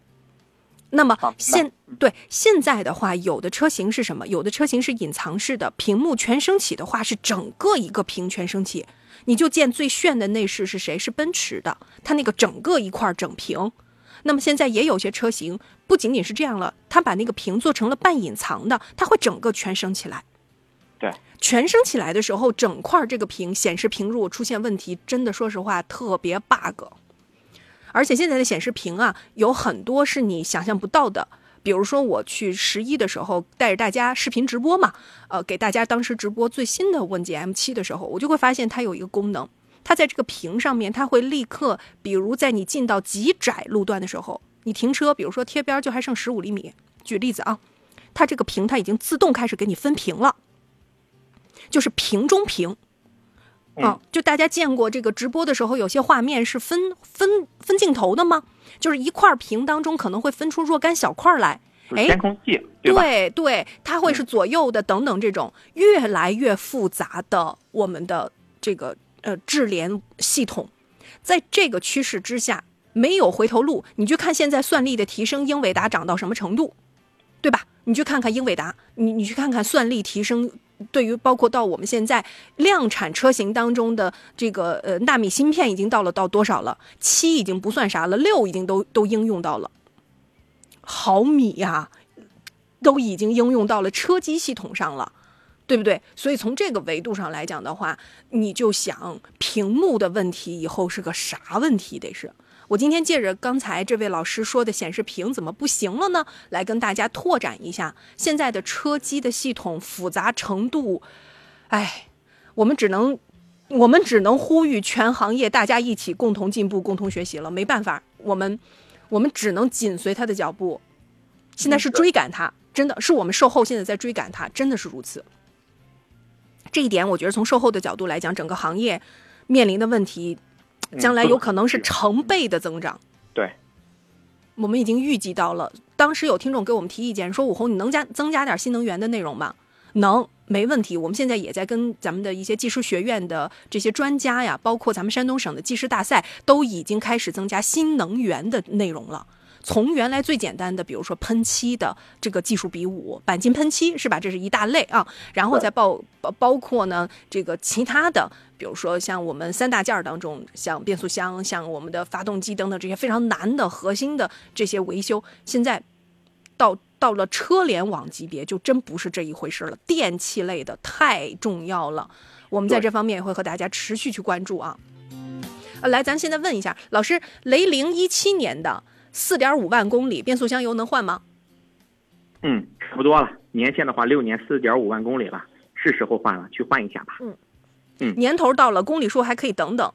那么现对现在的话，有的车型是什么？有的车型是隐藏式的，屏幕全升起的话是整个一个屏全升起，你就见最炫的内饰是谁？是奔驰的，它那个整个一块整屏。那么现在也有些车型不仅仅是这样了，它把那个屏做成了半隐藏的，它会整个全升起来。对，全升起来的时候，整块这个屏显示屏如果出现问题，真的说实话特别 bug。而且现在的显示屏啊，有很多是你想象不到的。比如说我去十一的时候，带着大家视频直播嘛，呃，给大家当时直播最新的问界 M7 的时候，我就会发现它有一个功能，它在这个屏上面，它会立刻，比如在你进到极窄路段的时候，你停车，比如说贴边就还剩十五厘米，举例子啊，它这个屏它已经自动开始给你分屏了，就是屏中屏。啊，就大家见过这个直播的时候，有些画面是分分分镜头的吗？就是一块屏当中可能会分出若干小块来，哎，监控器，对对，它会是左右的等等这种越来越复杂的我们的这个呃智联系统，在这个趋势之下没有回头路。你去看现在算力的提升，英伟达涨到什么程度，对吧？你去看看英伟达，你你去看看算力提升。对于包括到我们现在量产车型当中的这个呃纳米芯片已经到了到多少了？七已经不算啥了，六已经都都应用到了毫米呀，都已经应用到了车机系统上了，对不对？所以从这个维度上来讲的话，你就想屏幕的问题以后是个啥问题？得是。我今天借着刚才这位老师说的显示屏怎么不行了呢？来跟大家拓展一下现在的车机的系统复杂程度。哎，我们只能，我们只能呼吁全行业大家一起共同进步、共同学习了。没办法，我们我们只能紧随他的脚步。现在是追赶他，真的是我们售后现在在追赶他，真的是如此。这一点，我觉得从售后的角度来讲，整个行业面临的问题。将来有可能是成倍的增长，对，我们已经预计到了。当时有听众给我们提意见，说：“武红，你能加增加点新能源的内容吗？”能，没问题。我们现在也在跟咱们的一些技师学院的这些专家呀，包括咱们山东省的技师大赛，都已经开始增加新能源的内容了。从原来最简单的，比如说喷漆的这个技术比武，钣金喷漆是吧？这是一大类啊。然后再包包包括呢，这个其他的，比如说像我们三大件儿当中，像变速箱、像我们的发动机等等这些非常难的核心的这些维修，现在到到了车联网级别，就真不是这一回事了。电器类的太重要了，我们在这方面也会和大家持续去关注啊。呃，来，咱现在问一下老师，雷凌一七年的。四点五万公里变速箱油能换吗？嗯，差不多了。年限的话，六年四点五万公里了，是时候换了，去换一下吧。嗯嗯，年头到了，公里数还可以等等。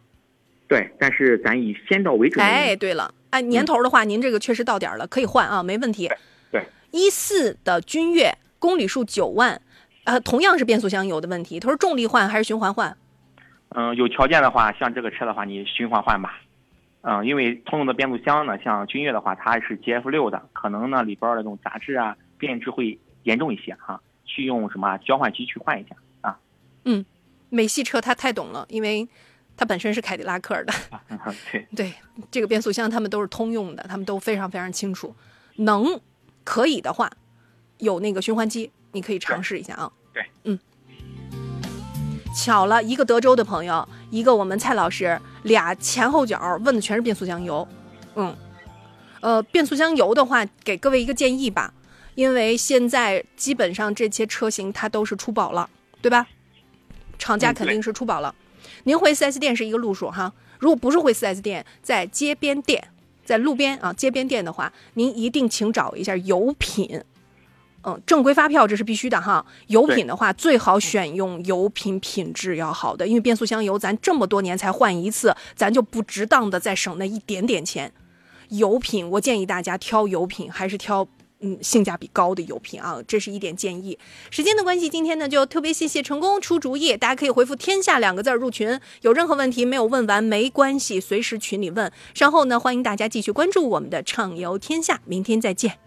对，但是咱以先到为准。哎，对了，按年头的话，您这个确实到点了，可以换啊，没问题。对，一四的君越，公里数九万，呃，同样是变速箱油的问题。他说重力换还是循环换？嗯，有条件的话，像这个车的话，你循环换吧。嗯，因为通用的变速箱呢，像君越的话，它是 G F 六的，可能呢里边的那种杂质啊、变质会严重一些哈，去用什么交换机去换一下啊。嗯，美系车它太懂了，因为它本身是凯迪拉克的。对 对，这个变速箱他们都是通用的，他们都非常非常清楚。能可以的话，有那个循环机，你可以尝试一下啊。对，嗯。巧了，一个德州的朋友，一个我们蔡老师，俩前后脚问的全是变速箱油。嗯，呃，变速箱油的话，给各位一个建议吧，因为现在基本上这些车型它都是出保了，对吧？厂家肯定是出保了。您回 4S 店是一个路数哈，如果不是回 4S 店，在街边店，在路边啊街边店的话，您一定请找一下油品。嗯，正规发票这是必须的哈。油品的话，最好选用油品品质要好的，因为变速箱油咱这么多年才换一次，咱就不值当的再省那一点点钱。油品，我建议大家挑油品还是挑嗯性价比高的油品啊，这是一点建议。时间的关系，今天呢就特别谢谢成功出主意，大家可以回复“天下”两个字入群。有任何问题没有问完没关系，随时群里问。稍后呢，欢迎大家继续关注我们的畅游天下，明天再见。